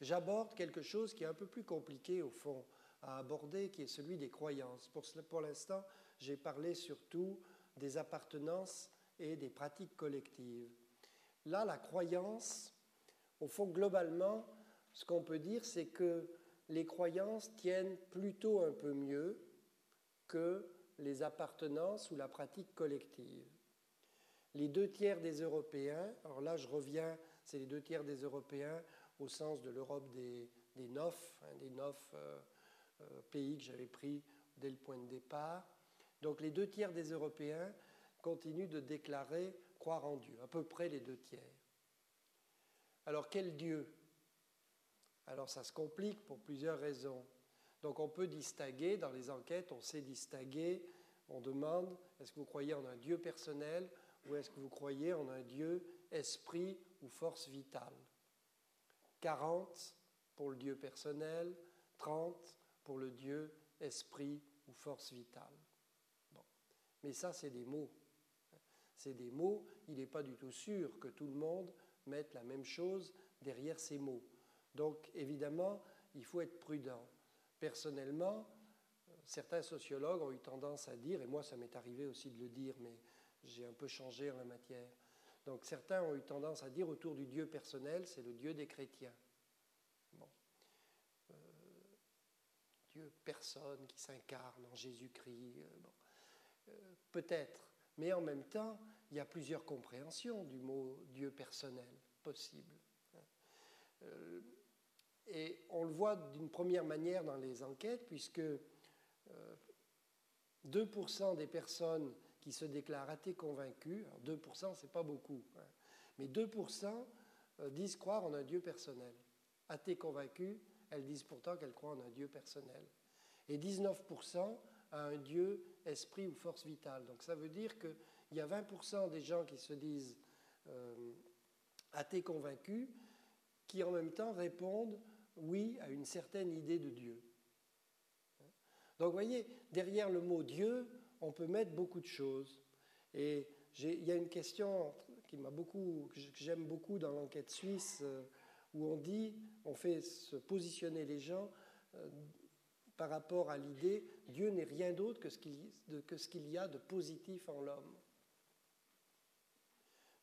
J'aborde quelque chose qui est un peu plus compliqué au fond à aborder, qui est celui des croyances. Pour, pour l'instant, j'ai parlé surtout des appartenances et des pratiques collectives. Là, la croyance, au fond, globalement, ce qu'on peut dire, c'est que les croyances tiennent plutôt un peu mieux que les appartenances ou la pratique collective. Les deux tiers des Européens, alors là je reviens, c'est les deux tiers des Européens au sens de l'Europe des, des neuf, hein, des neuf euh, pays que j'avais pris dès le point de départ. Donc les deux tiers des Européens continuent de déclarer croire en Dieu, à peu près les deux tiers. Alors quel Dieu? Alors ça se complique pour plusieurs raisons. Donc on peut distinguer, dans les enquêtes, on sait distinguer, on demande, est-ce que vous croyez en un Dieu personnel ou est-ce que vous croyez en un Dieu esprit ou force vitale? 40 pour le Dieu personnel, 30 pour le Dieu esprit ou force vitale. Bon. Mais ça, c'est des mots c'est des mots, il n'est pas du tout sûr que tout le monde mette la même chose derrière ces mots. Donc évidemment, il faut être prudent. Personnellement, certains sociologues ont eu tendance à dire, et moi ça m'est arrivé aussi de le dire, mais j'ai un peu changé en la matière. Donc certains ont eu tendance à dire autour du Dieu personnel, c'est le Dieu des chrétiens. Bon. Euh, Dieu personne qui s'incarne en Jésus-Christ. Euh, bon. Euh, peut-être, mais en même temps, il y a plusieurs compréhensions du mot Dieu personnel possible. Euh, et on le voit d'une première manière dans les enquêtes, puisque 2% euh, des personnes qui se déclarent athées convaincus, alors 2% c'est pas beaucoup, hein, mais 2% euh, disent croire en un Dieu personnel. Athées convaincus, elles disent pourtant qu'elles croient en un Dieu personnel. Et 19% à un Dieu, esprit ou force vitale. Donc ça veut dire qu'il y a 20% des gens qui se disent euh, athées convaincus, qui en même temps répondent oui à une certaine idée de Dieu. Donc vous voyez, derrière le mot Dieu, on peut mettre beaucoup de choses. Et il y a une question qui m'a beaucoup, que j'aime beaucoup dans l'enquête suisse, euh, où on dit, on fait se positionner les gens euh, par rapport à l'idée Dieu n'est rien d'autre que ce qu'il y a de positif en l'homme.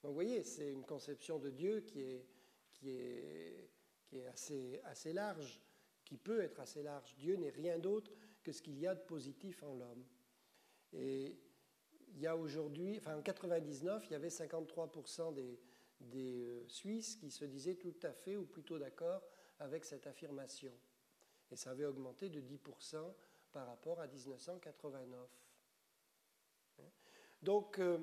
Donc vous voyez, c'est une conception de Dieu qui est, assez, large, qui peut être assez large. Dieu n'est rien d'autre que ce qu'il y a de positif en l'homme. Et il y a aujourd'hui, enfin en 99, il y avait 53% des, des euh, Suisses qui se disaient tout à fait ou plutôt d'accord avec cette affirmation. Et ça avait augmenté de 10% par rapport à 1989. Donc, euh,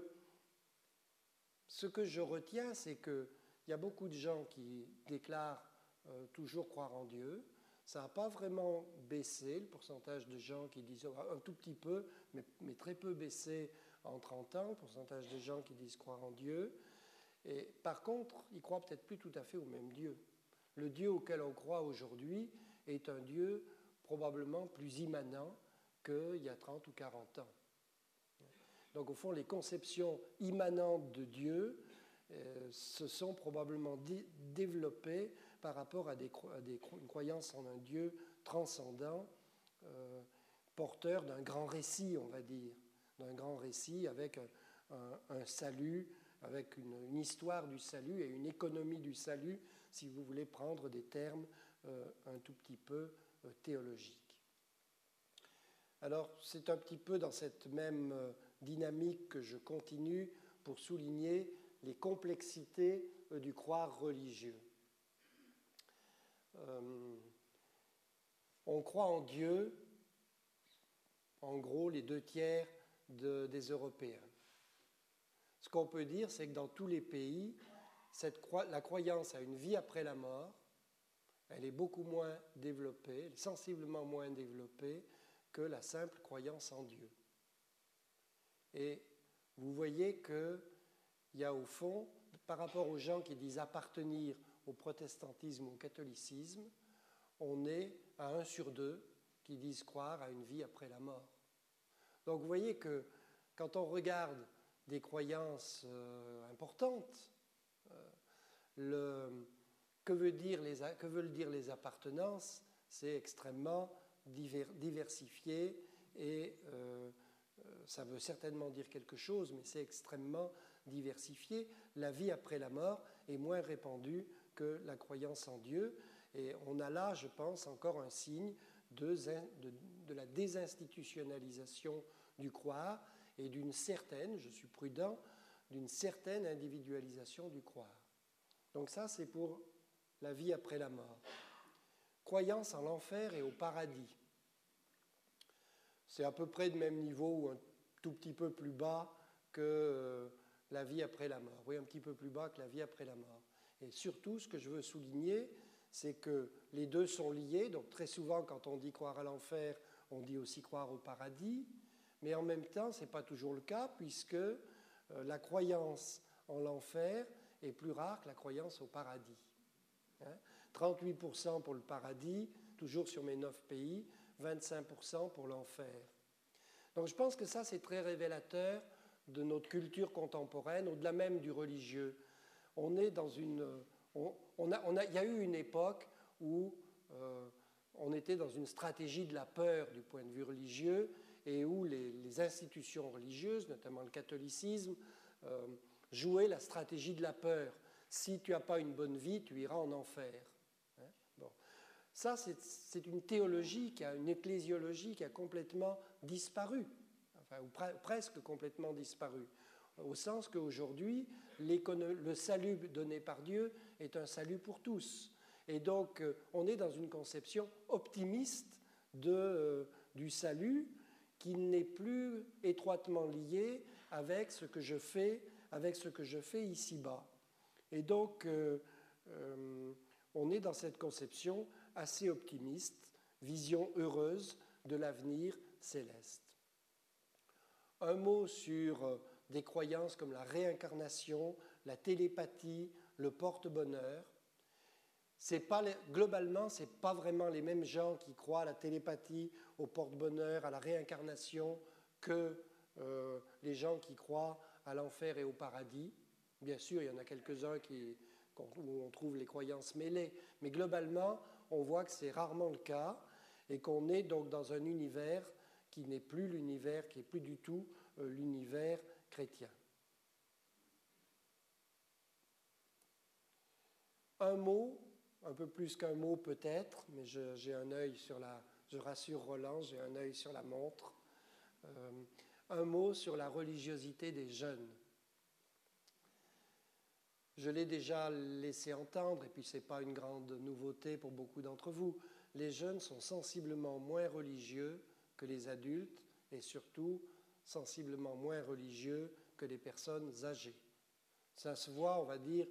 ce que je retiens, c'est qu'il y a beaucoup de gens qui déclarent euh, toujours croire en Dieu. Ça n'a pas vraiment baissé, le pourcentage de gens qui disent un tout petit peu, mais, mais, très peu baissé en 30 ans, le pourcentage de gens qui disent croire en Dieu. Et par contre, ils croient peut-être plus tout à fait au même Dieu. Le Dieu auquel on croit aujourd'hui, est un Dieu probablement plus immanent qu'il y a 30 ou 40 ans. Donc au fond, les conceptions immanentes de Dieu euh, se sont probablement développées par rapport à, une croyance en un Dieu transcendant, euh, porteur d'un grand récit, on va dire, d'un grand récit avec un, salut, avec une, histoire du salut et une économie du salut, si vous voulez prendre des termes un tout petit peu euh, théologique. Alors c'est un petit peu dans cette même euh, dynamique que je continue pour souligner les complexités du croire religieux. on croit en Dieu, en gros, les deux tiers des Européens. Ce qu'on peut dire, c'est que dans tous les pays, la croyance à une vie après la mort elle est beaucoup moins développée, sensiblement moins développée que la simple croyance en Dieu. Et vous voyez qu'il y a au fond, par rapport aux gens qui disent appartenir au protestantisme ou au catholicisme, on est à un sur deux qui disent croire à une vie après la mort. Donc vous voyez que quand on regarde des croyances euh, importantes, euh, le, que, veut dire les, que veulent dire les appartenances? C'est extrêmement diversifié et euh, euh, ça veut certainement dire quelque chose, mais c'est extrêmement diversifié. La vie après la mort est moins répandue que la croyance en Dieu. Et on a là, je pense, encore un signe de, la désinstitutionnalisation du croire et d'une certaine, je suis prudent, d'une certaine individualisation du croire. Donc ça, c'est pour la vie après la mort. Croyance en l'enfer et au paradis. C'est à peu près de même niveau ou un tout petit peu plus bas que euh, la vie après la mort. Oui, un petit peu plus bas que la vie après la mort. Et surtout, ce que je veux souligner, c'est que les deux sont liés. Donc très souvent, quand on dit croire à l'enfer, on dit aussi croire au paradis. Mais en même temps, ce n'est pas toujours le cas, puisque euh, la croyance en l'enfer est plus rare que la croyance au paradis. 38% hein. pour le paradis, toujours sur mes neuf pays, 25% pour l'enfer. Donc je pense que ça, c'est très révélateur de notre culture contemporaine, au-delà même du religieux. On est dans une... On, a, il y a eu une époque où euh, on était dans une stratégie de la peur du point de vue religieux et où les, institutions religieuses, notamment le catholicisme, euh, jouaient la stratégie de la peur si tu n'as pas une bonne vie, tu iras en enfer. Hein? bon. Ça, c'est une théologie, qui a, une ecclésiologie qui a complètement disparu, enfin, ou presque complètement disparu, au sens qu'aujourd'hui, le salut donné par Dieu est un salut pour tous. Et donc, euh, on est dans une conception optimiste euh, du salut qui n'est plus étroitement lié avec ce que je fais, avec ce que je fais ici-bas. Et donc, euh, euh, on est dans cette conception assez optimiste, vision heureuse de l'avenir céleste. Un mot sur euh, des croyances comme la réincarnation, la télépathie, le porte-bonheur. Globalement, ce n'est pas vraiment les mêmes gens qui croient à la télépathie, au porte-bonheur, à la réincarnation que les gens qui croient à l'enfer et au paradis. Bien sûr, il y en a quelques-uns où on trouve les croyances mêlées, mais globalement, on voit que c'est rarement le cas et qu'on est donc dans un univers qui n'est plus l'univers, qui n'est plus du tout euh, l'univers chrétien. Un mot, un peu plus qu'un mot peut-être, mais j'ai un œil sur la, je rassure Roland, j'ai un œil sur la montre. Euh, un mot sur la religiosité des jeunes. Je l'ai déjà laissé entendre, et puis ce n'est pas une grande nouveauté pour beaucoup d'entre vous. Les jeunes sont sensiblement moins religieux que les adultes, et surtout sensiblement moins religieux que les personnes âgées. Ça se voit, on va dire,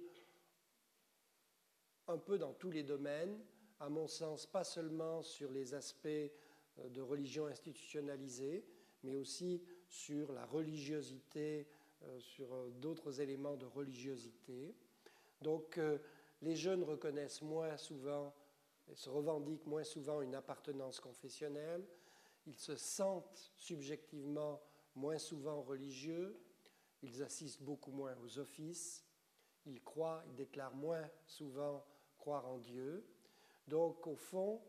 un peu dans tous les domaines, à mon sens, pas seulement sur les aspects euh, de religion institutionnalisée, mais aussi sur la religiosité, sur euh, d'autres éléments de religiosité. Donc les jeunes reconnaissent moins souvent et se revendiquent moins souvent une appartenance confessionnelle, ils se sentent subjectivement moins souvent religieux, ils assistent beaucoup moins aux offices, ils croient, ils déclarent moins souvent croire en Dieu. Donc au fond,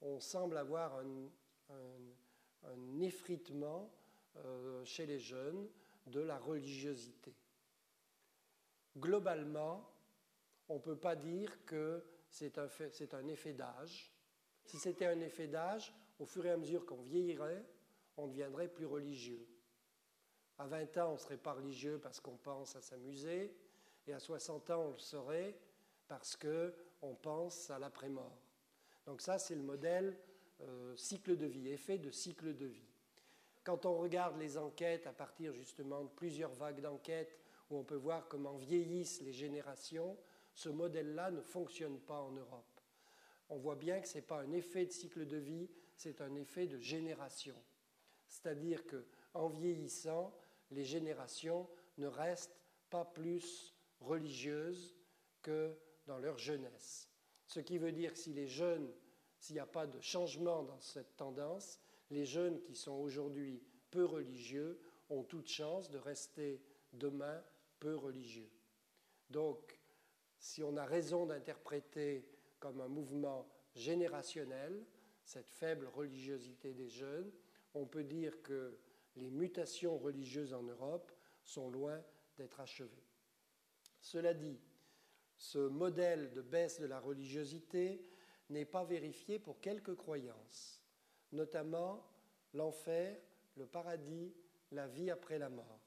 on semble avoir un, effritement euh, chez les jeunes de la religiosité. Globalement, on ne peut pas dire que c'est un, effet d'âge. Si c'était un effet d'âge, au fur et à mesure qu'on vieillirait, on deviendrait plus religieux. À 20 ans, on ne serait pas religieux parce qu'on pense à s'amuser, et à 60 ans, on le serait parce qu'on pense à l'après-mort. Donc ça, c'est le modèle euh, cycle de vie, effet de cycle de vie. Quand on regarde les enquêtes à partir justement de plusieurs vagues d'enquêtes où on peut voir comment vieillissent les générations, ce modèle-là ne fonctionne pas en Europe. On voit bien que ce n'est pas un effet de cycle de vie, c'est un effet de génération. C'est-à-dire qu'en vieillissant, les générations ne restent pas plus religieuses que dans leur jeunesse. Ce qui veut dire que si les jeunes, s'il n'y a pas de changement dans cette tendance, les jeunes qui sont aujourd'hui peu religieux ont toute chance de rester demain peu religieux. Donc, si on a raison d'interpréter comme un mouvement générationnel cette faible religiosité des jeunes, on peut dire que les mutations religieuses en Europe sont loin d'être achevées. Cela dit, ce modèle de baisse de la religiosité n'est pas vérifié pour quelques croyances, notamment l'enfer, le paradis, la vie après la mort.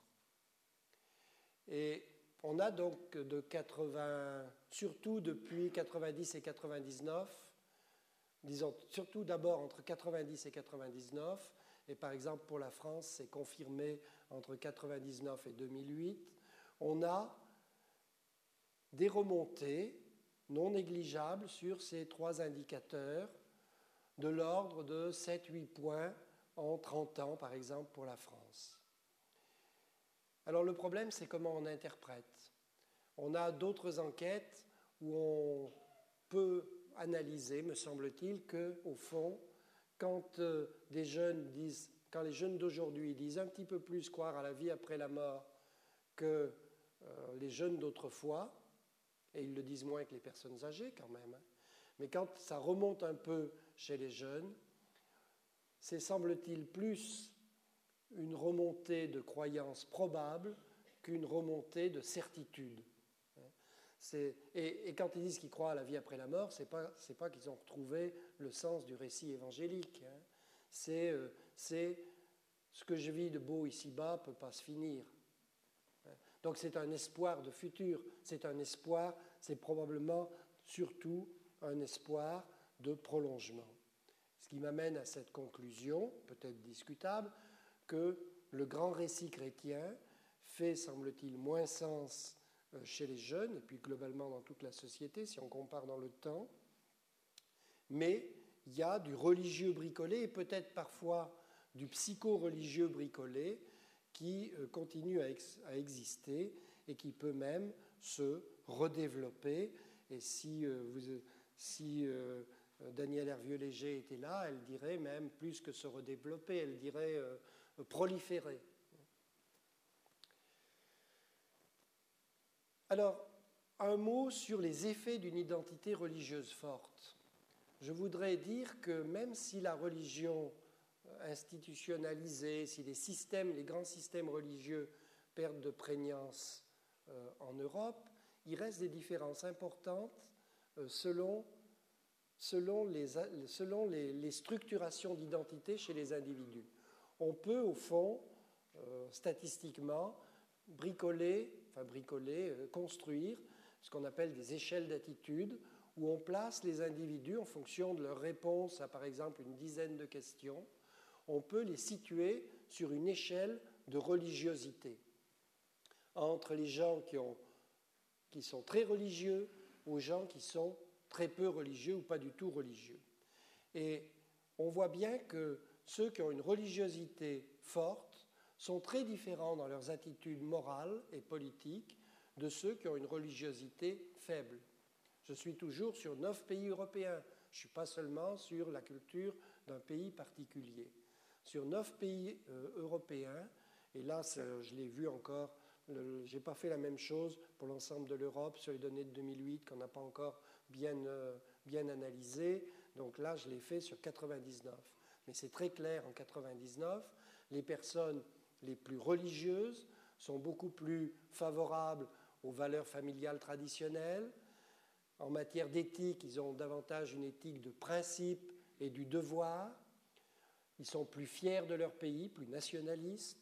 Et on a donc de 80, surtout depuis 90 et 99, disons surtout d'abord entre 90 et 99, et par exemple pour la France, c'est confirmé entre 99 et 2008, on a des remontées non négligeables sur ces trois indicateurs de l'ordre de 7-8 points en 30 ans, par exemple, pour la France. Alors le problème, c'est comment on interprète. On a d'autres enquêtes où on peut analyser, me semble-t-il, que au fond, quand euh, les jeunes d'aujourd'hui disent un petit peu plus croire à la vie après la mort que euh, les jeunes d'autrefois, et ils le disent moins que les personnes âgées quand même, hein, mais quand ça remonte un peu chez les jeunes, c'est semble-t-il plus une remontée de croyances probables qu'une remontée de certitude. Et, quand ils disent qu'ils croient à la vie après la mort, ce n'est pas, pas qu'ils ont retrouvé le sens du récit évangélique. Hein. Euh, c'est ce que je vis de beau ici-bas ne peut pas se finir. Donc c'est un espoir de futur, c'est un espoir, c'est probablement surtout un espoir de prolongement. Ce qui m'amène à cette conclusion, peut-être discutable, que le grand récit chrétien fait, semble-t-il, moins sens euh, chez les jeunes et puis globalement dans toute la société si on compare dans le temps. mais il y a du religieux bricolé et peut-être parfois du psycho-religieux bricolé qui euh, continue à, exister et qui peut même se redévelopper. Et si, euh, vous, si Danielle Hervieux-Léger était là, elle dirait même plus que se redévelopper, elle dirait proliférer. Alors, un mot sur les effets d'une identité religieuse forte. Je voudrais dire que même si la religion institutionnalisée, si les systèmes, les grands systèmes religieux perdent de prégnance euh, en Europe, il reste des différences importantes euh, selon, selon, les, selon les, structurations d'identité chez les individus. On peut, au fond, euh, statistiquement, bricoler, enfin bricoler, construire ce qu'on appelle des échelles d'attitude, où on place les individus en fonction de leur réponse à, par exemple, une dizaine de questions, on peut les situer sur une échelle de religiosité entre les gens qui, ont, qui sont très religieux aux gens qui sont très peu religieux ou pas du tout religieux. Et on voit bien que ceux qui ont une religiosité forte sont très différents dans leurs attitudes morales et politiques de ceux qui ont une religiosité faible. Je suis toujours sur neuf pays européens. Je ne suis pas seulement sur la culture d'un pays particulier sur neuf pays euh, européens, et là je l'ai vu encore, je n'ai pas fait la même chose pour l'ensemble de l'Europe sur les données de 2008 qu'on n'a pas encore bien, euh, bien analysées, donc là je l'ai fait sur 99. Mais c'est très clair, en 99, les personnes les plus religieuses sont beaucoup plus favorables aux valeurs familiales traditionnelles. En matière d'éthique, ils ont davantage une éthique de principe et du devoir. Ils sont plus fiers de leur pays, plus nationalistes,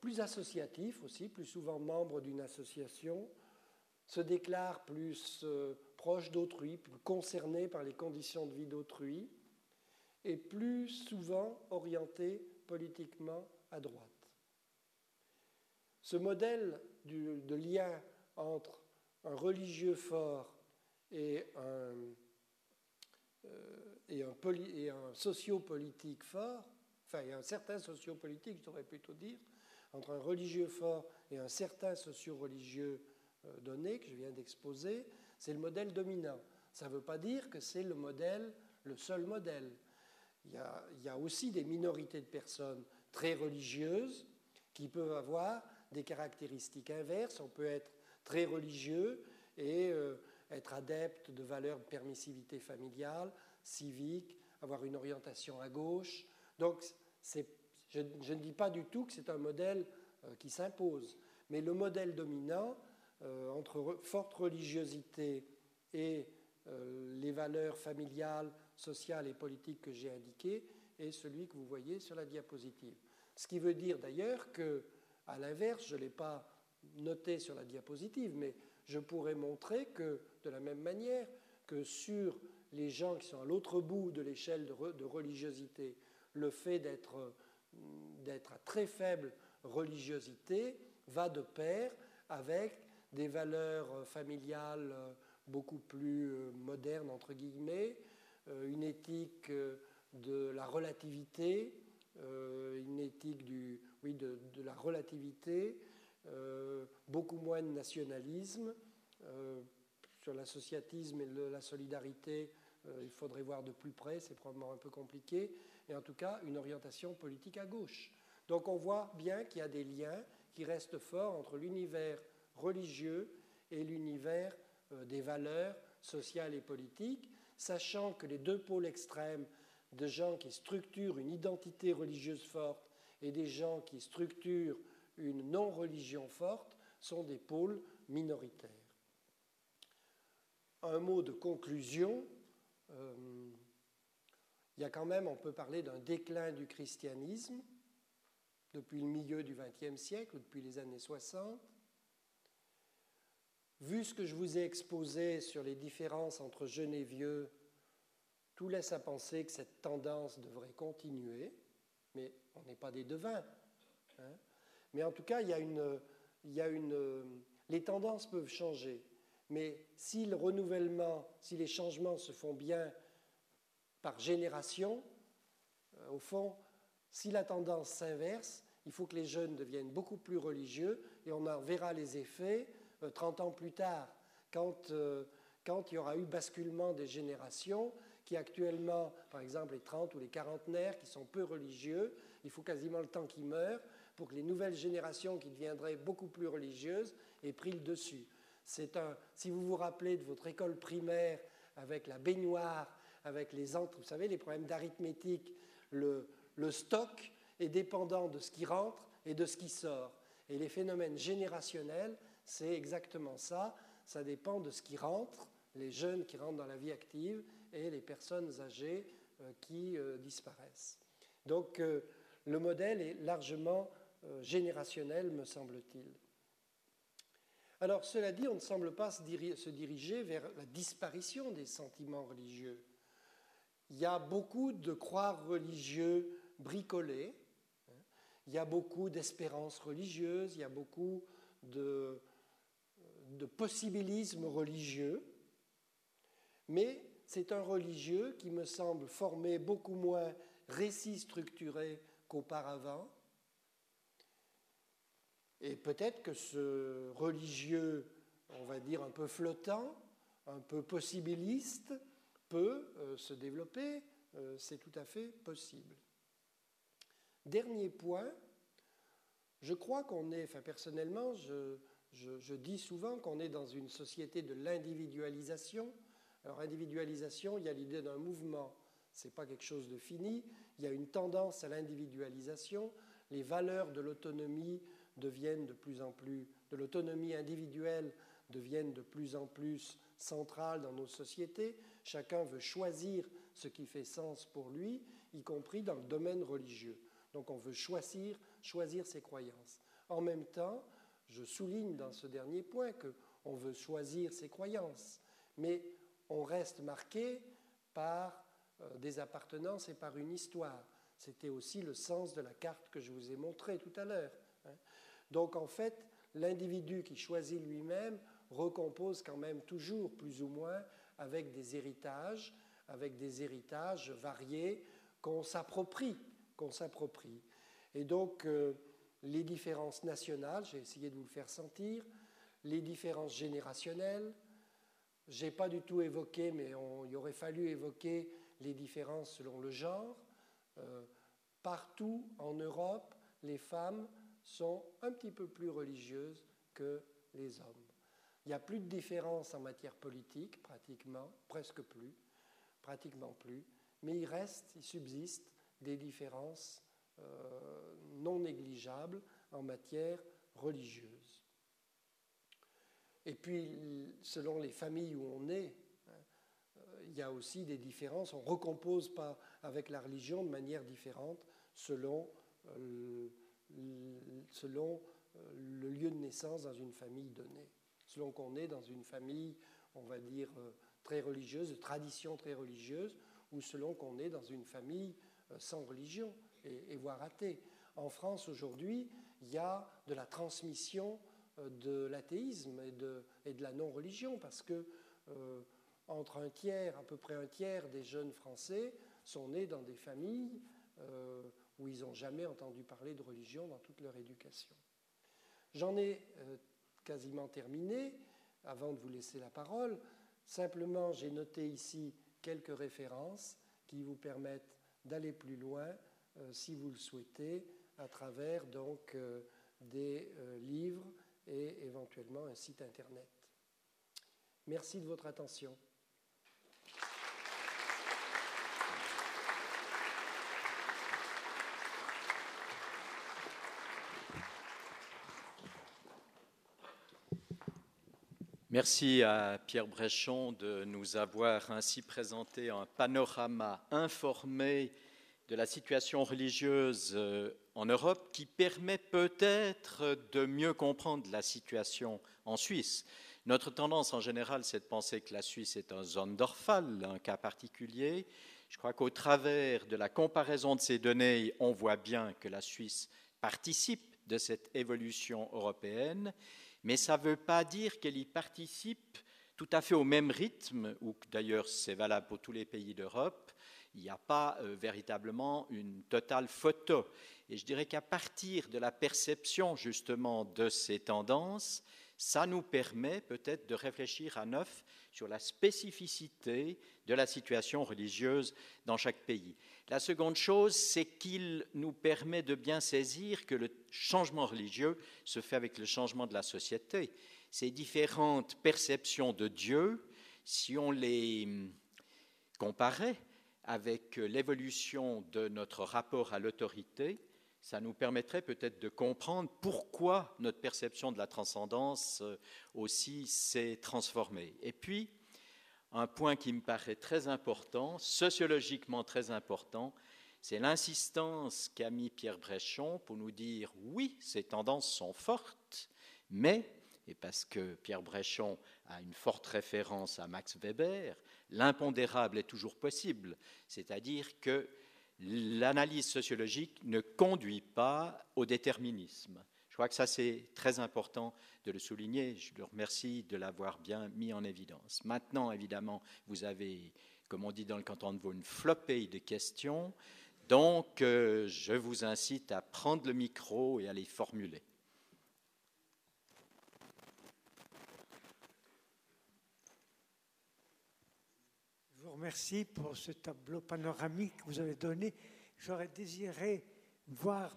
plus associatifs aussi, plus souvent membres d'une association, se déclarent plus proches d'autrui, plus concernés par les conditions de vie d'autrui, et plus souvent orientés politiquement à droite. Ce modèle de lien entre un religieux fort et un, euh, et un, et un sociopolitique fort, enfin, un certain sociopolitique, je devrais plutôt dire, entre un religieux fort et un certain socio-religieux euh, donné que je viens d'exposer, c'est le modèle dominant. Ça ne veut pas dire que c'est le modèle, le seul modèle. Il y, a, aussi des minorités de personnes très religieuses qui peuvent avoir des caractéristiques inverses. On peut être très religieux et euh, être adepte de valeurs de permissivité familiale, civique, avoir une orientation à gauche. Donc, je, ne dis pas du tout que c'est un modèle euh, qui s'impose, mais le modèle dominant, entre forte religiosité et euh, les valeurs familiales, sociales et politiques que j'ai indiquées, est celui que vous voyez sur la diapositive. Ce qui veut dire d'ailleurs que, à l'inverse, je ne l'ai pas noté sur la diapositive, mais je pourrais montrer que, de la même manière, que sur les gens qui sont à l'autre bout de l'échelle de, religiosité, le fait d'être à très faible religiosité va de pair avec des valeurs familiales beaucoup plus euh, modernes, entre guillemets, euh, une éthique euh, de la relativité, une éthique du, oui, de, de la relativité, beaucoup moins de nationalisme, sur l'associatisme et la solidarité, euh, il faudrait voir de plus près, c'est probablement un peu compliqué, et en tout cas une orientation politique à gauche. Donc on voit bien qu'il y a des liens qui restent forts entre l'univers religieux et l'univers euh, des valeurs sociales et politiques, sachant que les deux pôles extrêmes de gens qui structurent une identité religieuse forte et des gens qui structurent une non-religion forte sont des pôles minoritaires. Un mot de conclusion euh, il y a quand même, on peut parler d'un déclin du christianisme depuis le milieu du XXe siècle, depuis les années 60. Vu ce que je vous ai exposé sur les différences entre jeunes et vieux, tout laisse à penser que cette tendance devrait continuer, mais on n'est pas des devins. Hein. Mais en tout cas, il y a une, il y a une, les tendances peuvent changer. Mais si le renouvellement, si les changements se font bien par génération. Euh, au fond, si la tendance s'inverse, il faut que les jeunes deviennent beaucoup plus religieux et on en verra les effets 30 ans plus tard, quand, quand il y aura eu basculement des générations qui actuellement, par exemple les 30 ou les quarantenaires qui sont peu religieux, il faut quasiment le temps qu'ils meurent pour que les nouvelles générations qui deviendraient beaucoup plus religieuses aient pris le dessus. C'est un, si vous vous rappelez de votre école primaire avec la baignoire, avec les entres, vous savez, les problèmes d'arithmétique, le, le stock est dépendant de ce qui rentre et de ce qui sort. Et les phénomènes générationnels, c'est exactement ça. Ça dépend de ce qui rentre, les jeunes qui rentrent dans la vie active et les personnes âgées euh, qui euh, disparaissent. Donc euh, le modèle est largement générationnel, me semble-t-il. Alors cela dit, on ne semble pas se diriger vers la disparition des sentiments religieux. Il y a beaucoup de croire religieux bricolés, hein. il y a beaucoup d'espérances religieuses, il y a beaucoup de, de possibilisme religieux, mais c'est un religieux qui me semble former beaucoup moins récits structurés qu'auparavant. Et peut-être que ce religieux, on va dire un peu flottant, un peu possibiliste, peut euh, se développer, euh, c'est tout à fait possible. Dernier point, je crois qu'on est, enfin personnellement, je dis souvent qu'on est dans une société de l'individualisation, alors individualisation, il y a l'idée d'un mouvement, ce n'est pas quelque chose de fini, il y a une tendance à l'individualisation, les valeurs de l'autonomie deviennent de plus en plus, de l'autonomie individuelle deviennent de plus en plus centrales dans nos sociétés, chacun veut choisir ce qui fait sens pour lui, y compris dans le domaine religieux. Donc on veut choisir, choisir ses croyances. En même temps, je souligne dans ce dernier point qu'on veut choisir ses croyances, mais on reste marqué par euh, des appartenances et par une histoire. C'était aussi le sens de la carte que je vous ai montrée tout à l'heure. Hein. Donc en fait, l'individu qui choisit lui-même recompose quand même toujours plus ou moins avec des héritages, avec des héritages variés qu'on s'approprie, qu'on s'approprie. Et donc euh, les différences nationales, j'ai essayé de vous le faire sentir, les différences générationnelles, je n'ai pas du tout évoqué, mais il aurait fallu évoquer les différences selon le genre. Euh, partout en Europe, les femmes sont un petit peu plus religieuses que les hommes. Il n'y a plus de différence en matière politique, pratiquement, presque plus, pratiquement plus, mais il reste, il subsiste des différences euh, non négligeables en matière religieuse. Et puis, selon les familles où on est, hein, il y a aussi des différences. On ne recompose pas avec la religion de manière différente selon, euh, selon euh, le lieu de naissance dans une famille donnée. Selon qu'on est dans une famille, on va dire, très religieuse, de tradition très religieuse, ou selon qu'on est dans une famille sans religion, et, et voire athée. En France, aujourd'hui, il y a de la transmission de l'athéisme et de, la non-religion, parce que euh, entre un tiers, à peu près un tiers des jeunes Français sont nés dans des familles euh, où ils n'ont jamais entendu parler de religion dans toute leur éducation. J'en ai euh, quasiment terminé. Avant de vous laisser la parole, simplement j'ai noté ici quelques références qui vous permettent d'aller plus loin, si vous le souhaitez, à travers donc des livres et éventuellement un site Internet. Merci de votre attention. Merci à Pierre Bréchon de nous avoir ainsi présenté un panorama informé de la situation religieuse euh, en Europe qui permet peut-être de mieux comprendre la situation en Suisse. Notre tendance en général, c'est de penser que la Suisse est un Sonderfall, un cas particulier. Je crois qu'au travers de la comparaison de ces données, on voit bien que la Suisse participe de cette évolution européenne, mais ça ne veut pas dire qu'elle y participe tout à fait au même rythme, ou d'ailleurs c'est valable pour tous les pays d'Europe, Il n'y a pas euh, véritablement une totale photo. Et je dirais qu'à partir de la perception justement de ces tendances, ça nous permet peut-être de réfléchir à neuf sur la spécificité de la situation religieuse dans chaque pays. La seconde chose, c'est qu'il nous permet de bien saisir que le changement religieux se fait avec le changement de la société. Ces différentes perceptions de Dieu, si on les comparait avec l'évolution de notre rapport à l'autorité, ça nous permettrait peut-être de comprendre pourquoi notre perception de la transcendance euh, aussi s'est transformée. Et puis, un point qui me paraît très important, sociologiquement très important, c'est l'insistance qu'a mis Pierre Bréchon pour nous dire oui, ces tendances sont fortes, mais, et parce que Pierre Bréchon a une forte référence à Max Weber, l'impondérable est toujours possible, c'est-à-dire que l'analyse sociologique ne conduit pas au déterminisme. Je crois que ça, c'est très important de le souligner. Je le remercie de l'avoir bien mis en évidence. Maintenant, évidemment, vous avez, comme on dit dans le canton de Vaud, une flopée de questions. Donc, euh, je vous incite à prendre le micro et à les formuler. Merci pour ce tableau panoramique que vous avez donné. J'aurais désiré voir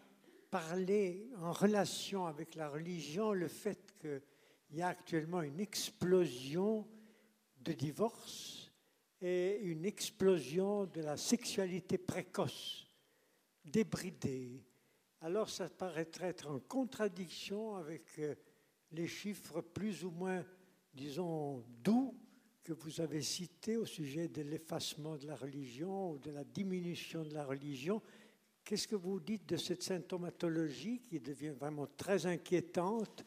parler en relation avec la religion le fait qu'il y a actuellement une explosion de divorces et une explosion de la sexualité précoce, débridée. Alors ça paraîtrait être en contradiction avec euh, les chiffres plus ou moins, disons, doux que vous avez cité au sujet de l'effacement de la religion ou de la diminution de la religion. Qu'est-ce que vous dites de cette symptomatologie qui devient vraiment très inquiétante,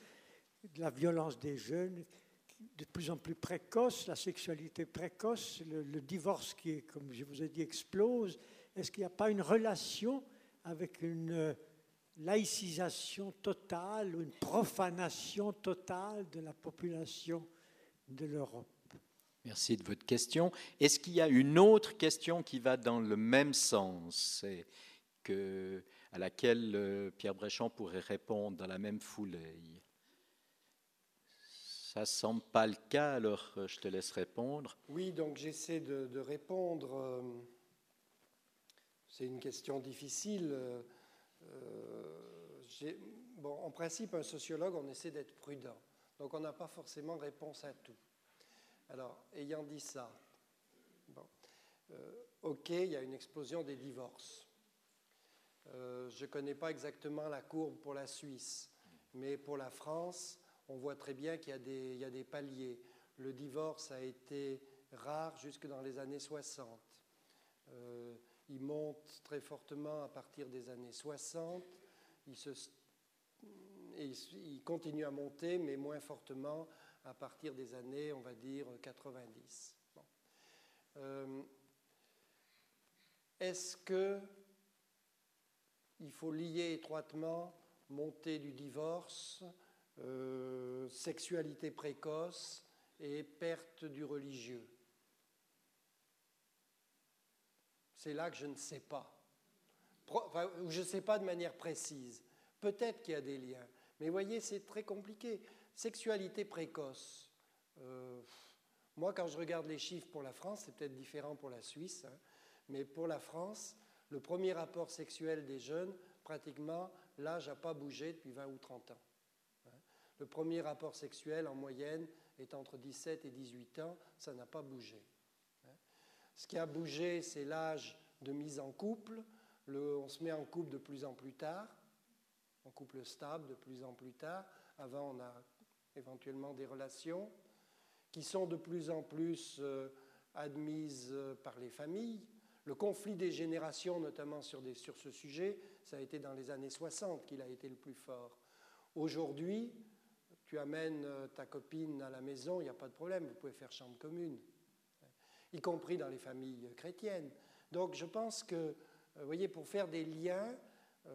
de la violence des jeunes, de plus en plus précoce, la sexualité précoce, le, le divorce qui, comme je vous ai dit, explose? Est-ce qu'il n'y a pas une relation avec une laïcisation totale ou une profanation totale de la population de l'Europe? Merci de votre question. Est-ce qu'il y a une autre question qui va dans le même sens? Et à laquelle euh, Pierre Bréchamp pourrait répondre dans la même foulée Ça ne semble pas le cas, alors euh, je te laisse répondre. Oui, donc j'essaie de, répondre. Euh, c'est une question difficile. en principe, un sociologue, on essaie d'être prudent. Donc on n'a pas forcément réponse à tout. Alors, ayant dit ça, euh, ok, il y a une explosion des divorces. Euh, je ne connais pas exactement la courbe pour la Suisse, mais pour la France, on voit très bien qu'il y, a des paliers. Le divorce a été rare jusque dans les années 60. Euh, il monte très fortement à partir des années 60. Il, il continue à monter, mais moins fortement à partir des années, on va dire, 90. Euh, est-ce que il faut lier étroitement montée du divorce, euh, sexualité précoce et perte du religieux? C'est là que je ne sais pas. je ne sais pas de manière précise. Peut-être qu'il y a des liens. Mais voyez, c'est très compliqué. Sexualité précoce. Euh, moi, quand je regarde les chiffres pour la France, c'est peut-être différent pour la Suisse, hein, mais pour la France, le premier rapport sexuel des jeunes, pratiquement, l'âge n'a pas bougé depuis 20 ou 30 ans. Hein. Le premier rapport sexuel, en moyenne, est entre 17 et 18 ans, ça n'a pas bougé. Hein. Ce qui a bougé, c'est l'âge de mise en couple. on se met en couple de plus en plus tard, en couple stable de plus en plus tard. Avant, on a éventuellement des relations, qui sont de plus en plus euh, admises euh, par les familles. Le conflit des générations, notamment sur, ce sujet, ça a été dans les années 60 qu'il a été le plus fort. Aujourd'hui, tu amènes euh, ta copine à la maison, il n'y a pas de problème, vous pouvez faire chambre commune, y compris dans les familles chrétiennes. Donc je pense que, vous voyez, pour faire des liens,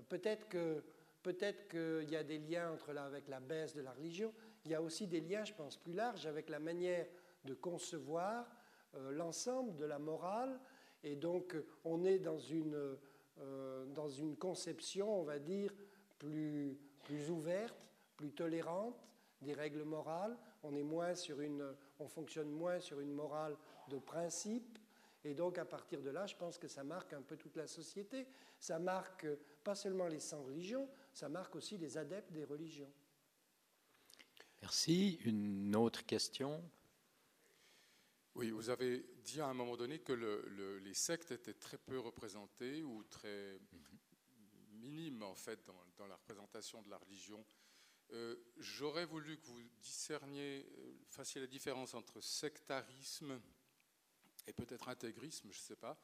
peut-être que peut-être qu'il y a des liens entre avec la baisse de la religion, il y a aussi des liens, je pense, plus larges avec la manière de concevoir euh, l'ensemble de la morale Et donc, on est dans une, dans une conception, on va dire, plus, plus ouverte, plus tolérante des règles morales. On, est moins sur une, on fonctionne moins sur une morale de principe. Et donc, à partir de là, je pense que ça marque un peu toute la société. Ça marque pas seulement les sans religions, ça marque aussi les adeptes des religions. Merci. Une autre question? Oui, vous avez dit à un moment donné que les sectes étaient très peu représentées ou très minimes en fait dans, la représentation de la religion. Euh, j'aurais voulu que vous discerniez, euh, fassiez la différence entre sectarisme et peut-être intégrisme, je ne sais pas.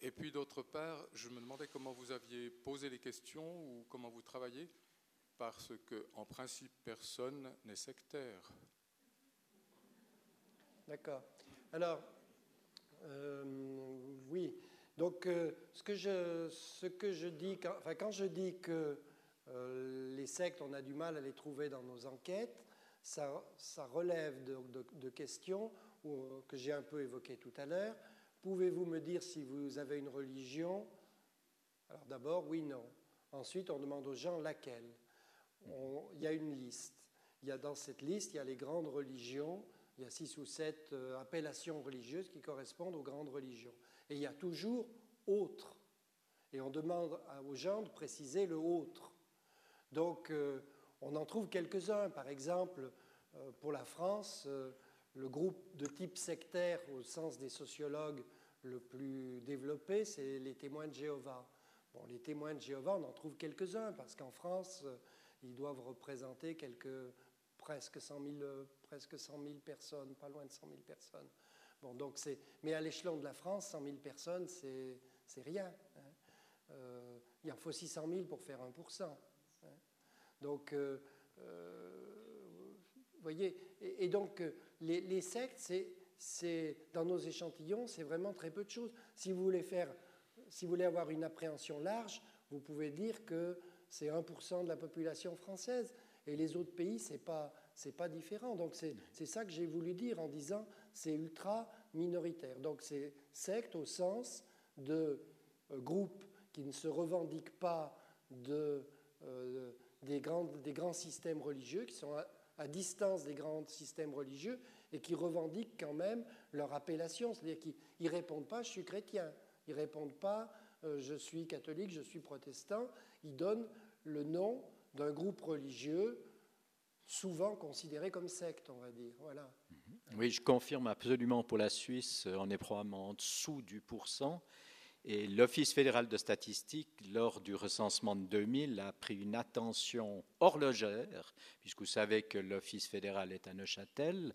Et puis d'autre part, je me demandais comment vous aviez posé les questions ou comment vous travaillez, parce que en principe, personne n'est sectaire. D'accord. Alors, euh, oui. Donc, euh, ce, que je, ce que je dis, quand, enfin, quand je dis que euh, les sectes, on a du mal à les trouver dans nos enquêtes, ça, ça relève de, de questions que j'ai un peu évoquées tout à l'heure. Pouvez-vous me dire si vous avez une religion? Alors d'abord, oui, non. Ensuite, on demande aux gens laquelle. Il y a une liste. Il y a dans cette liste, il y a les grandes religions. Il y a six ou sept euh, appellations religieuses qui correspondent aux grandes religions. Et il y a toujours autre. Et on demande aux gens de préciser le autre. Donc, euh, on en trouve quelques-uns. Par exemple, euh, pour la France, le groupe de type sectaire, au sens des sociologues, le plus développé, c'est les témoins de Jéhovah. Bon, les témoins de Jéhovah, on en trouve quelques-uns, parce qu'en France, ils doivent représenter quelques, presque, 100 000, presque 100 000 personnes, pas loin de 100 000 personnes. Bon, donc mais à l'échelon de la France, 100 000 personnes, c'est, rien. Hein. Euh, il en faut 600 000 pour faire 1%. Hein. Donc, euh, vous voyez, et, donc les, les sectes, c'est dans nos échantillons, c'est vraiment très peu de choses. Si vous voulez faire, si vous voulez avoir une appréhension large, vous pouvez dire que c'est 1% de la population française et les autres pays, c'est pas c'est pas différent. Donc c'est ça que j'ai voulu dire en disant c'est ultra minoritaire. Donc c'est secte au sens de euh, groupes qui ne se revendiquent pas de, euh, des, grands, des grands systèmes religieux, qui sont à distance des grands systèmes religieux et qui revendiquent quand même leur appellation. C'est-à-dire qu'ils ne répondent pas je suis chrétien, ils ne répondent pas euh, je suis catholique, je suis protestant. Ils donnent le nom d'un groupe religieux souvent considéré comme secte, on va dire. Voilà. Oui, je confirme absolument pour la Suisse, on est probablement en dessous du pourcent. Et l'Office fédéral de statistique, lors du recensement de 2000, a pris une attention horlogère, puisque vous savez que l'Office fédéral est à Neuchâtel,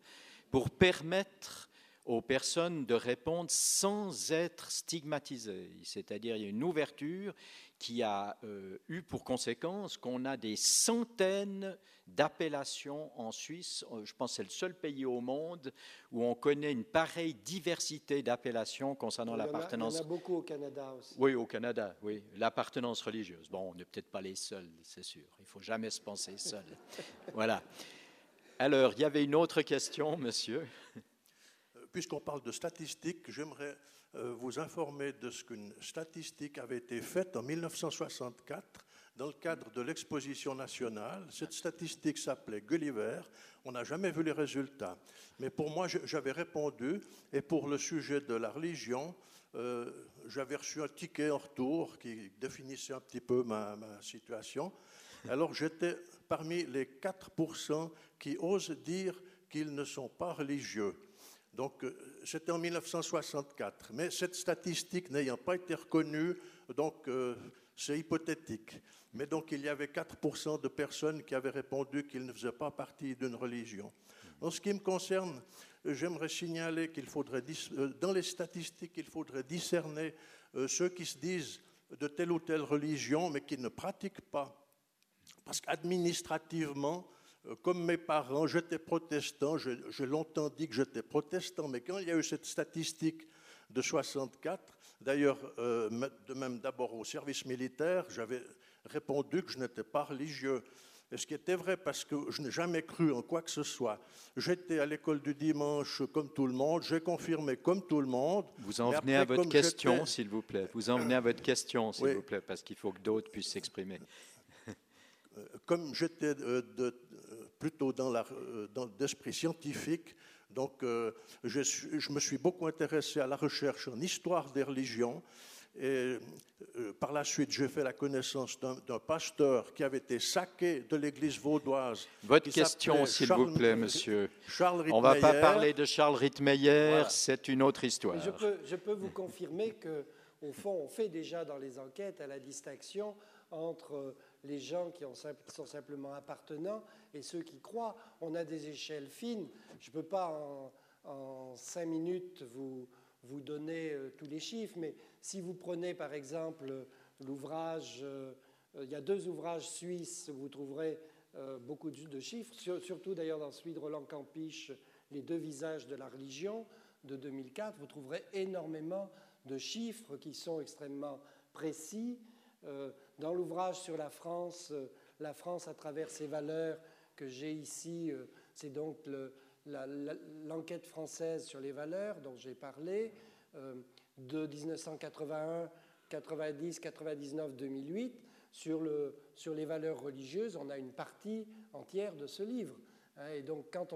pour permettre aux personnes de répondre sans être stigmatisées. C'est-à-dire, il y a une ouverture qui a euh, eu pour conséquence qu'on a des centaines d'appellations en Suisse. Euh, je pense que c'est le seul pays au monde où on connaît une pareille diversité d'appellations concernant l'appartenance. Il y en a beaucoup au Canada aussi. Oui, au Canada, oui. L'appartenance religieuse. Bon, on n'est peut-être pas les seuls, c'est sûr. Il ne faut jamais se penser seul. *laughs* voilà. Alors, il y avait une autre question, monsieur. Puisqu'on parle de statistiques, j'aimerais euh, vous informer de ce qu'une statistique avait été faite en 1964 dans le cadre de l'exposition nationale. Cette statistique s'appelait Gulliver. On n'a jamais vu les résultats. Mais pour moi, j'avais répondu, et pour le sujet de la religion, euh, j'avais reçu un ticket en retour qui définissait un petit peu ma, ma situation. Alors j'étais parmi les 4% qui osent dire qu'ils ne sont pas religieux. Donc, euh, c'était en 1964. Mais cette statistique n'ayant pas été reconnue, donc euh, c'est hypothétique. Mais donc, il y avait 4% de personnes qui avaient répondu qu'ils ne faisaient pas partie d'une religion. En ce qui me concerne, j'aimerais signaler qu'il faudrait, euh, dans les statistiques, il faudrait discerner ceux qui se disent de telle ou telle religion, mais qui ne pratiquent pas. Parce qu'administrativement, comme mes parents, j'étais protestant, j'ai longtemps dit que j'étais protestant, mais quand il y a eu cette statistique de 64, d'ailleurs, euh, de même d'abord au service militaire, j'avais répondu que je n'étais pas religieux. Et ce qui était vrai parce que je n'ai jamais cru en quoi que ce soit. J'étais à l'école du dimanche comme tout le monde, j'ai confirmé comme tout le monde. Vous en venez à votre question, s'il vous plaît. Vous en venez à votre question, s'il vous plaît, parce qu'il faut que d'autres puissent s'exprimer. Euh, comme j'étais euh, euh, plutôt dans l'esprit scientifique, donc je, je, me suis beaucoup intéressé à la recherche en histoire des religions. Et par la suite, j'ai fait la connaissance d'un pasteur qui avait été saqué de l'église vaudoise. Votre question, s'il vous plaît, monsieur. Charles On ne va pas parler de Charles Rittmeyer, c'est une autre histoire. Je peux, je peux, vous confirmer que, au fond, on fait déjà dans les enquêtes à la distinction entre les gens qui, sont simplement appartenants et ceux qui croient. On a des échelles fines. Je ne peux pas en, cinq minutes vous, vous donner euh, tous les chiffres, mais si vous prenez par exemple l'ouvrage, euh, il y a deux ouvrages suisses où vous trouverez euh, beaucoup de chiffres, surtout d'ailleurs dans celui de Roland Campiche, Les deux visages de la religion de 2004, vous trouverez énormément de chiffres qui sont extrêmement précis dans l'ouvrage sur la France, euh, la France à travers ses valeurs que j'ai ici, euh, c'est donc l'enquête française sur les valeurs dont j'ai parlé, de 1981, 90, 99, 2008. Sur, le, sur les valeurs religieuses, on a une partie entière de ce livre. Hein. Et donc, quand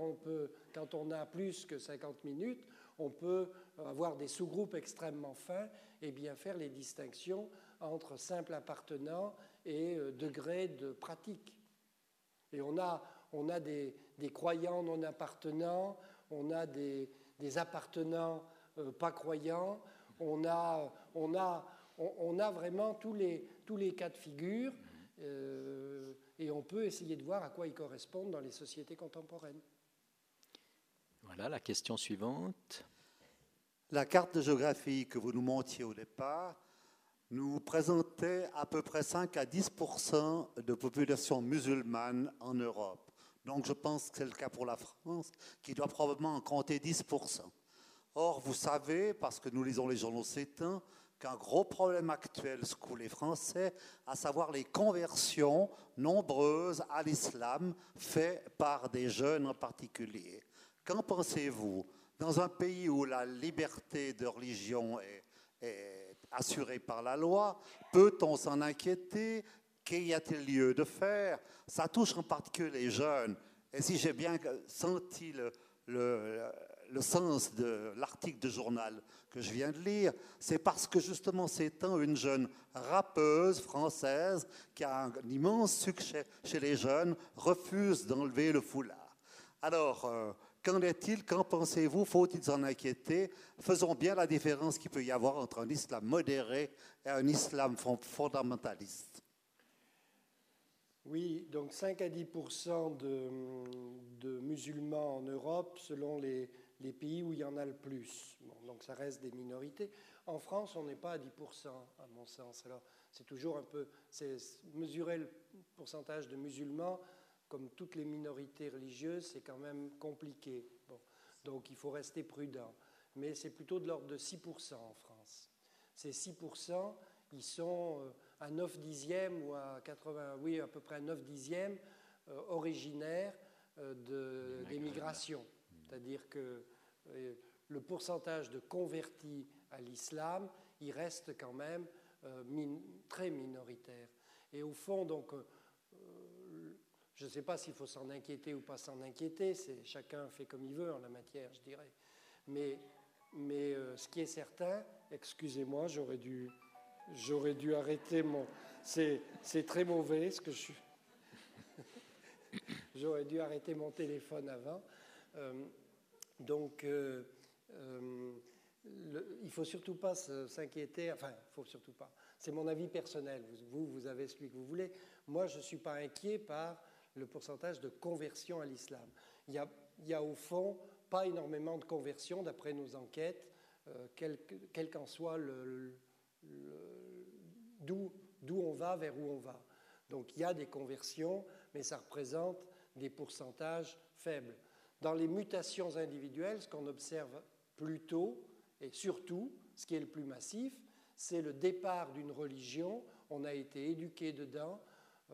on a plus que 50 minutes, on peut avoir des sous-groupes extrêmement fins et bien faire les distinctions entre simple appartenant et euh, degré de pratique. Et on a, on a des, croyants non appartenants, on a des, appartenants euh, pas croyants, on a, on, a, on, a vraiment tous les, tous les cas de figure euh, et on peut essayer de voir à quoi ils correspondent dans les sociétés contemporaines. Voilà la question suivante. La carte de géographie que vous nous montiez au départ nous présentait à peu près 5 à 10% de population musulmane en Europe. Donc je pense que c'est le cas pour la France, qui doit probablement en compter 10% Or, vous savez, parce que nous lisons les journaux temps, qu'un gros problème actuel secoue les Français, à savoir les conversions nombreuses à l'islam faites par des jeunes en particulier. Qu'en pensez-vous? Dans un pays où la liberté de religion est assuré par la loi. Peut-on s'en inquiéter? Qu'y a-t-il lieu de faire? Ça touche en particulier les jeunes. Et si j'ai bien senti le, le, sens de l'article de journal que je viens de lire, c'est parce que justement c'est une jeune rappeuse française qui a un immense succès chez les jeunes, refuse d'enlever le foulard. Alors, euh, Qu'en est-il? Qu'en pensez-vous? Faut-il s'en inquiéter? Faisons bien la différence qu'il peut y avoir entre un islam modéré et un islam fondamentaliste. Oui, donc 5 à 10% de, musulmans en Europe, selon les, pays où il y en a le plus. donc ça reste des minorités. En France, on n'est pas à 10% à mon sens. Alors c'est toujours un peu. Mesurer le pourcentage de musulmans comme toutes les minorités religieuses, c'est quand même compliqué. Donc il faut rester prudent. Mais c'est plutôt de l'ordre de 6% en France. Ces 6%, ils sont euh, à 9 dixièmes ou à 80, oui, à peu près à 9 dixièmes euh, originaires euh, d'émigration. C'est-à-dire que le pourcentage de convertis à l'islam, il reste quand même très minoritaire. Et au fond, donc, je ne sais pas s'il faut s'en inquiéter ou pas s'en inquiéter, c'est chacun fait comme il veut en la matière, je dirais. Mais, mais euh, ce qui est certain, excusez-moi, j'aurais dû, j'aurais dû arrêter mon. C'est, c'est très mauvais ce que je suis. *laughs* j'aurais dû arrêter mon téléphone avant. Euh, donc, euh, il ne faut surtout pas s'inquiéter. Enfin, il faut surtout pas. C'est mon avis personnel. Vous, vous avez celui que vous voulez. Moi, je ne suis pas inquiet par le pourcentage de conversion à l'islam. Il y, a, au fond pas énormément de conversions d'après nos enquêtes, euh, quel, qu'en soit le, d'où, on va, vers où on va. Donc il y a des conversions, mais ça représente des pourcentages faibles. Dans les mutations individuelles, ce qu'on observe plutôt, et surtout, ce qui est le plus massif, c'est le départ d'une religion, on a été éduqué dedans,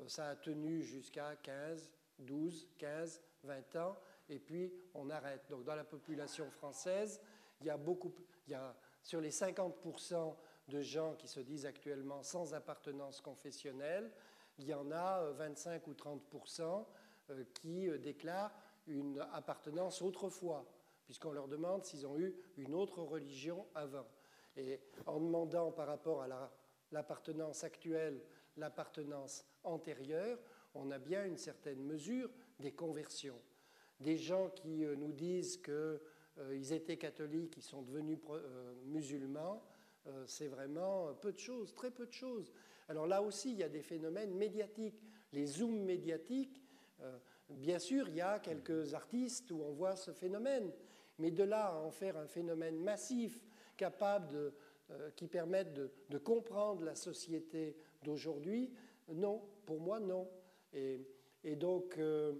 ça a tenu jusqu'à 15, 12, 15, 20 ans, et puis on arrête. Donc dans la population française, il y a beaucoup, il y a, sur les 50% de gens qui se disent actuellement sans appartenance confessionnelle, il y en a 25 ou 30% qui déclarent une appartenance autrefois, puisqu'on leur demande s'ils ont eu une autre religion avant. Et en demandant par rapport à l'appartenance actuelle, l'appartenance antérieure, on a bien une certaine mesure des conversions. Des gens qui euh, nous disent qu'ils euh, étaient catholiques, ils sont devenus euh, musulmans, c'est vraiment peu de choses, très peu de choses. Alors là aussi, il y a des phénomènes médiatiques. Les zooms médiatiques, bien sûr, il y a quelques artistes où on voit ce phénomène, mais de là à en faire un phénomène massif, capable qui permette de, comprendre la société d'aujourd'hui, non, pour moi, non. Et, donc, euh,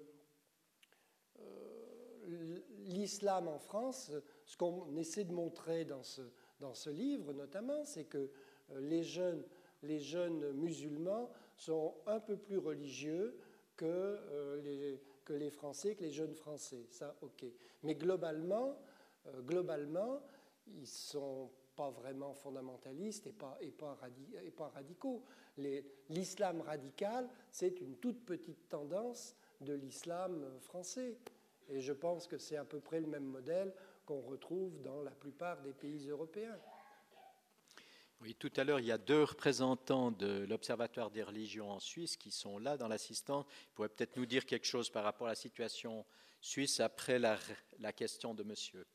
euh, l'islam en France, ce qu'on essaie de montrer dans ce, dans ce livre notamment, c'est que euh, les jeunes, les jeunes musulmans sont un peu plus religieux que, les, que les Français, que les jeunes Français. Ça, ok. Mais globalement, globalement ils sont pas vraiment fondamentalistes et pas, et pas, et pas radicaux. L'islam radical, c'est une toute petite tendance de l'islam français. Et je pense que c'est à peu près le même modèle qu'on retrouve dans la plupart des pays européens. Oui, tout à l'heure, il y a deux représentants de l'Observatoire des religions en Suisse qui sont là dans l'assistance. Ils pourraient peut-être nous dire quelque chose par rapport à la situation suisse après la, la question de monsieur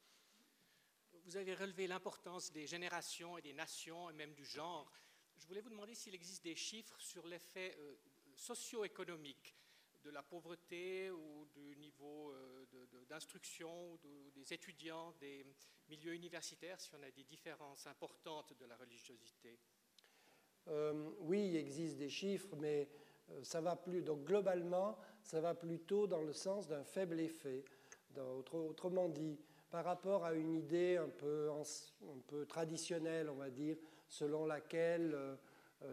vous avez relevé l'importance des générations et des nations et même du genre. Je voulais vous demander s'il existe des chiffres sur l'effet euh, socio-économique de la pauvreté ou du niveau euh, d'instruction des étudiants, des milieux universitaires, si on a des différences importantes de la religiosité. Euh, oui, il existe des chiffres, mais ça va plus. Donc globalement, ça va plutôt dans le sens d'un faible effet. autrement dit, par rapport à une idée un peu traditionnelle, on va dire, selon laquelle euh,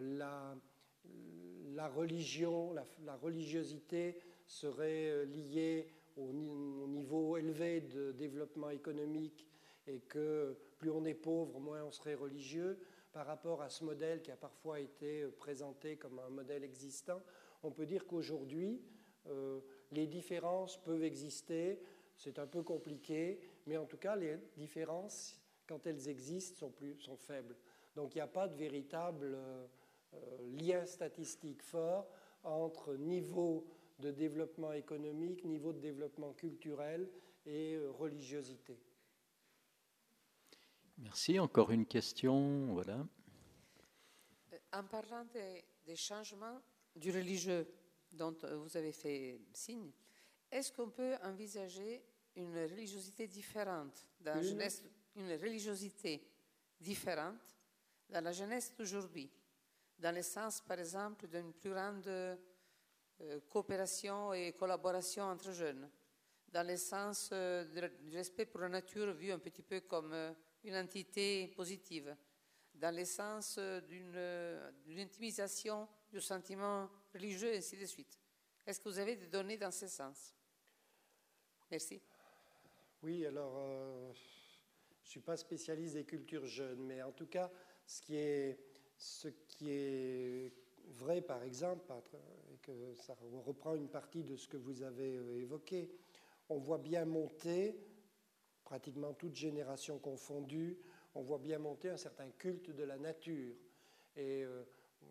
la, la, religion, la, religiosité serait euh, liée au, niveau élevé de développement économique et que plus on est pauvre, moins on serait religieux, par rapport à ce modèle qui a parfois été euh, présenté comme un modèle existant, on peut dire qu'aujourd'hui, les différences peuvent exister, c'est un peu compliqué, mais en tout cas, les différences, quand elles existent, sont, plus, sont faibles. Donc il n'y a pas de véritable euh, lien statistique fort entre niveau de développement économique, niveau de développement culturel et euh, religiosité. Merci. Encore une question. Voilà. Euh, en parlant des, des changements du religieux dont vous avez fait signe, est-ce qu'on peut envisager une religiosité différente dans la jeunesse, une religiosité différente dans la jeunesse d'aujourd'hui, dans le sens, par exemple, d'une plus grande euh, coopération et collaboration entre jeunes, dans le sens euh, du respect pour la nature vu un petit peu comme euh, une entité positive, dans le sens d'une intimisation du sentiment religieux, et ainsi de suite. Est-ce que vous avez des données dans ce sens? Merci. Oui, alors, je ne suis pas spécialiste des cultures jeunes, mais en tout cas, ce qui est, vrai, par exemple, et que ça reprend une partie de ce que vous avez euh, évoqué, on voit bien monter, pratiquement toute génération confondue, on voit bien monter un certain culte de la nature, et euh,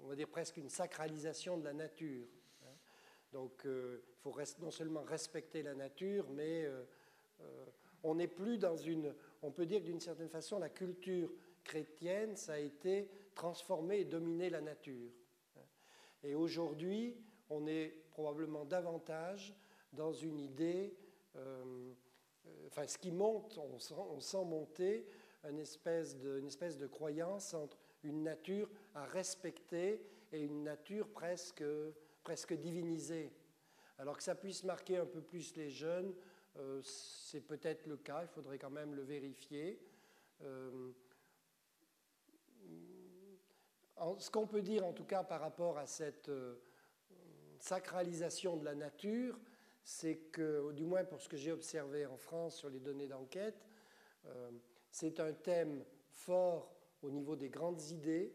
on va dire presque une sacralisation de la nature. Hein. Donc, il faut non seulement respecter la nature, mais on n'est plus dans une, on peut dire d'une certaine façon, la culture chrétienne, ça a été transformer et dominer la nature. Et aujourd'hui, on est probablement davantage dans une idée, euh, enfin ce qui monte, on sent, monter une espèce, de, une espèce de croyance entre une nature à respecter et une nature presque, presque divinisée. Alors que ça puisse marquer un peu plus les jeunes, euh, c'est peut-être le cas, il faudrait quand même le vérifier. Euh, ce qu'on peut dire en tout cas par rapport à cette, euh, sacralisation de la nature, c'est que, du moins pour ce que j'ai observé en France sur les données d'enquête, euh, c'est un thème fort au niveau des grandes idées,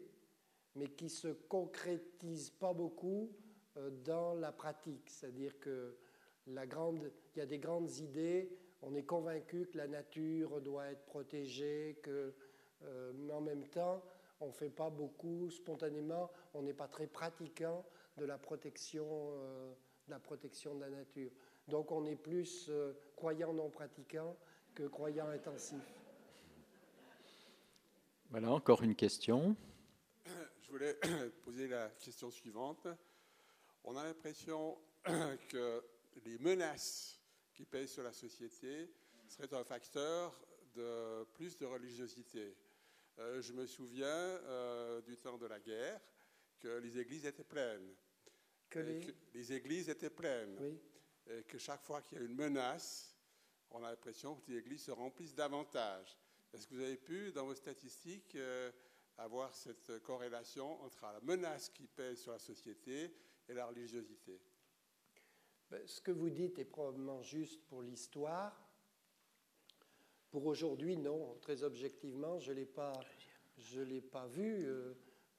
mais qui se concrétise pas beaucoup euh, dans la pratique. C'est-à-dire que la grande, il y a des grandes idées, on est convaincu que la nature doit être protégée, que, euh, mais en même temps, on ne fait pas beaucoup spontanément, on n'est pas très pratiquant de la protection, euh, de la protection de la nature. Donc on est plus croyant non pratiquant que croyant intensif. Voilà, encore une question. Je voulais *coughs* poser la question suivante. On a l'impression *coughs* que les menaces qui pèsent sur la société seraient un facteur de plus de religiosité. Euh, je me souviens euh, du temps de la guerre que les églises étaient pleines. Que les... les... églises étaient pleines. Oui. Et que chaque fois qu'il y a une menace, on a l'impression que les églises se remplissent davantage. Est-ce que vous avez pu, dans vos statistiques, euh, avoir cette corrélation entre la menace qui pèse sur la société et la religiosité? Ben, Ce que vous dites est probablement juste pour l'histoire. Pour aujourd'hui, non. Très objectivement, je ne l'ai pas, vu euh,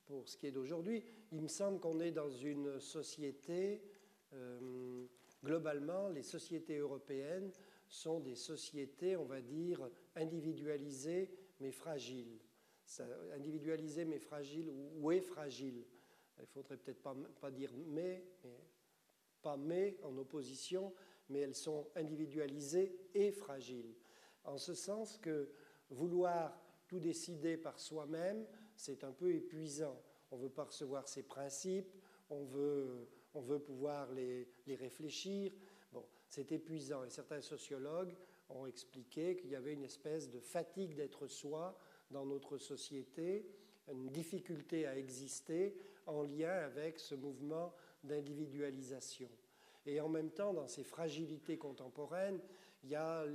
pour ce qui est d'aujourd'hui. Il me semble qu'on est dans une société, euh, globalement, les sociétés européennes sont des sociétés, on va dire, individualisées mais fragiles. individualisées mais fragiles ou, est fragile. Il faudrait peut-être pas, pas dire mais, mais, pas mais en opposition, mais elles sont individualisées et fragiles. En ce sens que vouloir tout décider par soi-même, c'est un peu épuisant. On veut pas recevoir ses principes, on veut, on veut pouvoir les, les réfléchir, c'est épuisant. Et certains sociologues ont expliqué qu'il y avait une espèce de fatigue d'être soi dans notre société, une difficulté à exister en lien avec ce mouvement d'individualisation. Et en même temps, dans ces fragilités contemporaines, il y a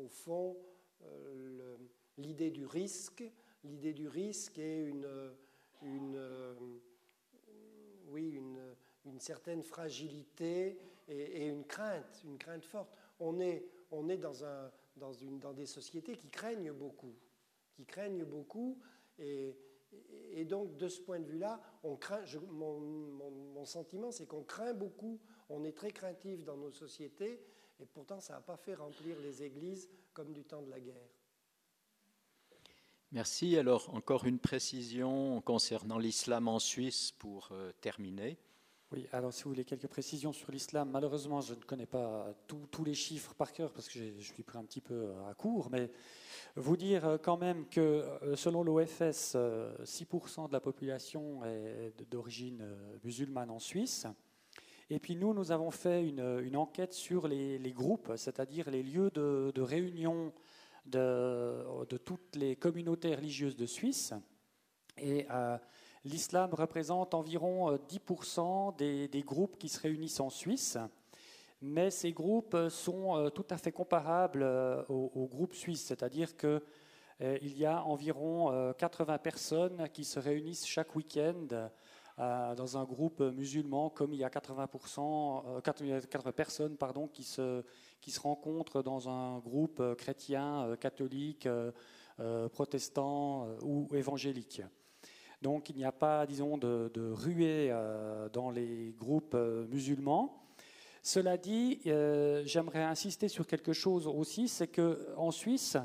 au fond euh, l'idée du risque. L'idée du risque est une, une, oui, une, une certaine fragilité et, une crainte, une crainte forte. On est, on est dans, un, dans, une, dans des sociétés qui craignent beaucoup, qui craignent beaucoup, et, et donc de ce point de vue-là, on craint. mon, mon, sentiment, c'est qu'on craint beaucoup. On est très craintif dans nos sociétés, et pourtant, ça n'a pas fait remplir les églises comme du temps de la guerre. Merci. Alors, encore une précision concernant l'islam en Suisse pour euh, terminer. Oui, alors si vous voulez quelques précisions sur l'islam, malheureusement je ne connais pas tous les chiffres par cœur parce que je suis pris un petit peu à court, mais vous dire euh, quand même que euh, selon l'OFS, 6% euh, de la population est d'origine musulmane en Suisse. Et puis nous, nous avons fait une, enquête sur les, groupes, c'est-à-dire les lieux de, réunion de, toutes les communautés religieuses de Suisse. Et L'islam représente environ 10% euh, des, groupes qui se réunissent en Suisse, mais ces groupes sont euh, tout à fait comparables euh, aux, groupes suisses, c'est-à-dire qu'il y a environ 80 personnes qui se réunissent chaque week-end dans un groupe musulman, comme il y a 80%, 80 personnes pardon, qui, se, qui se rencontrent dans un groupe chrétien, catholique, protestant ou évangélique. Donc il n'y a pas, disons, de, ruée euh, dans les groupes euh, musulmans. Cela dit, euh, j'aimerais insister sur quelque chose aussi, c'est qu'en Suisse,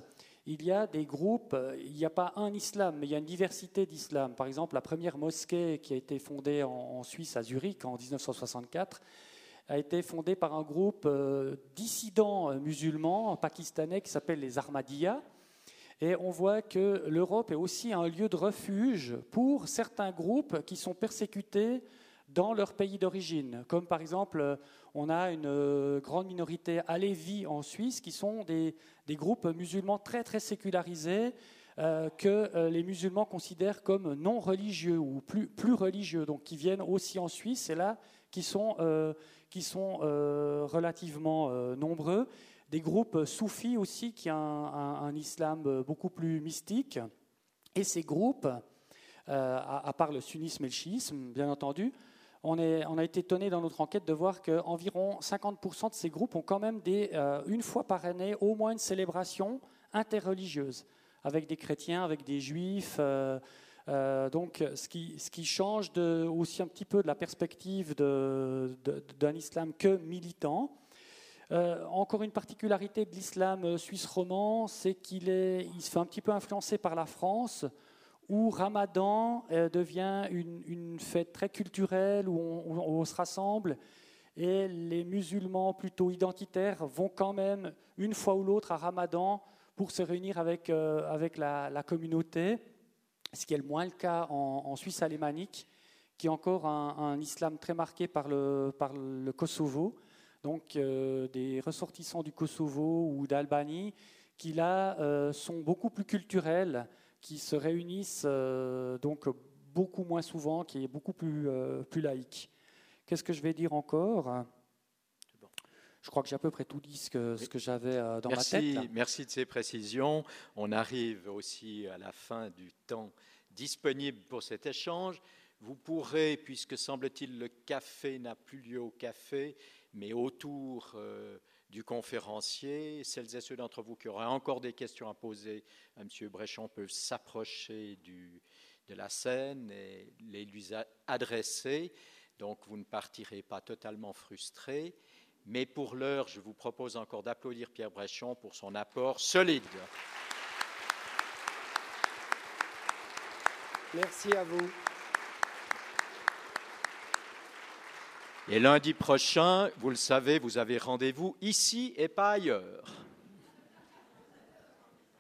il y a des groupes, il n'y a pas un islam, mais il y a une diversité d'islam. Par exemple, la première mosquée qui a été fondée en, Suisse, à Zurich, en 1964, a été fondée par un groupe dissidents musulmans pakistanais qui s'appelle les Ahmadiyya. Et on voit que l'Europe est aussi un lieu de refuge pour certains groupes qui sont persécutés dans leur pays d'origine. Comme par exemple, on a une euh, grande minorité alévi en Suisse qui sont des, groupes musulmans très très sécularisés euh, que euh, les musulmans considèrent comme non religieux ou plus, religieux, donc qui viennent aussi en Suisse et là qui sont, qui sont relativement nombreux des groupes soufis aussi qui ont un, islam beaucoup plus mystique. Et ces groupes, à, part le sunnisme et le chiisme, bien entendu, on, a été étonné dans notre enquête de voir qu'environ 50% de ces groupes ont quand même des, euh, une fois par année au moins une célébration interreligieuse avec des chrétiens, avec des juifs. Euh, euh, donc, ce qui, change aussi un petit peu de la perspective d'un islam que militant. encore une particularité de l'islam suisse roman, c'est qu'il il se fait un petit peu influencer par la France, où Ramadan euh, devient une, fête très culturelle, où on, se rassemble, et les musulmans plutôt identitaires vont quand même une fois ou l'autre à Ramadan pour se réunir avec, euh, avec la, communauté, ce qui est le moins le cas en, Suisse alémanique, qui est encore un, islam très marqué par le, Kosovo, donc euh, des ressortissants du Kosovo ou d'Albanie, qui là sont beaucoup plus culturels qui se réunissent euh, donc beaucoup moins souvent, qui est beaucoup plus, euh, plus laïque. Qu'est-ce que je vais dire encore? Je crois que j'ai à peu près tout dit ce que, ce que j'avais euh, dans ma tête. Merci de ces précisions. On arrive aussi à la fin du temps disponible pour cet échange. Vous pourrez, puisque semble-t-il le café n'a plus lieu au café, mais autour du conférencier. Celles et ceux d'entre vous qui auraient encore des questions à poser à M. Bréchon peuvent s'approcher de la scène et les lui adresser. Donc vous ne partirez pas totalement frustré. Mais pour l'heure, je vous propose encore d'applaudir Pierre Bréchon pour son apport solide. Merci à vous. Et lundi prochain, vous le savez, vous avez rendez-vous ici et pas ailleurs.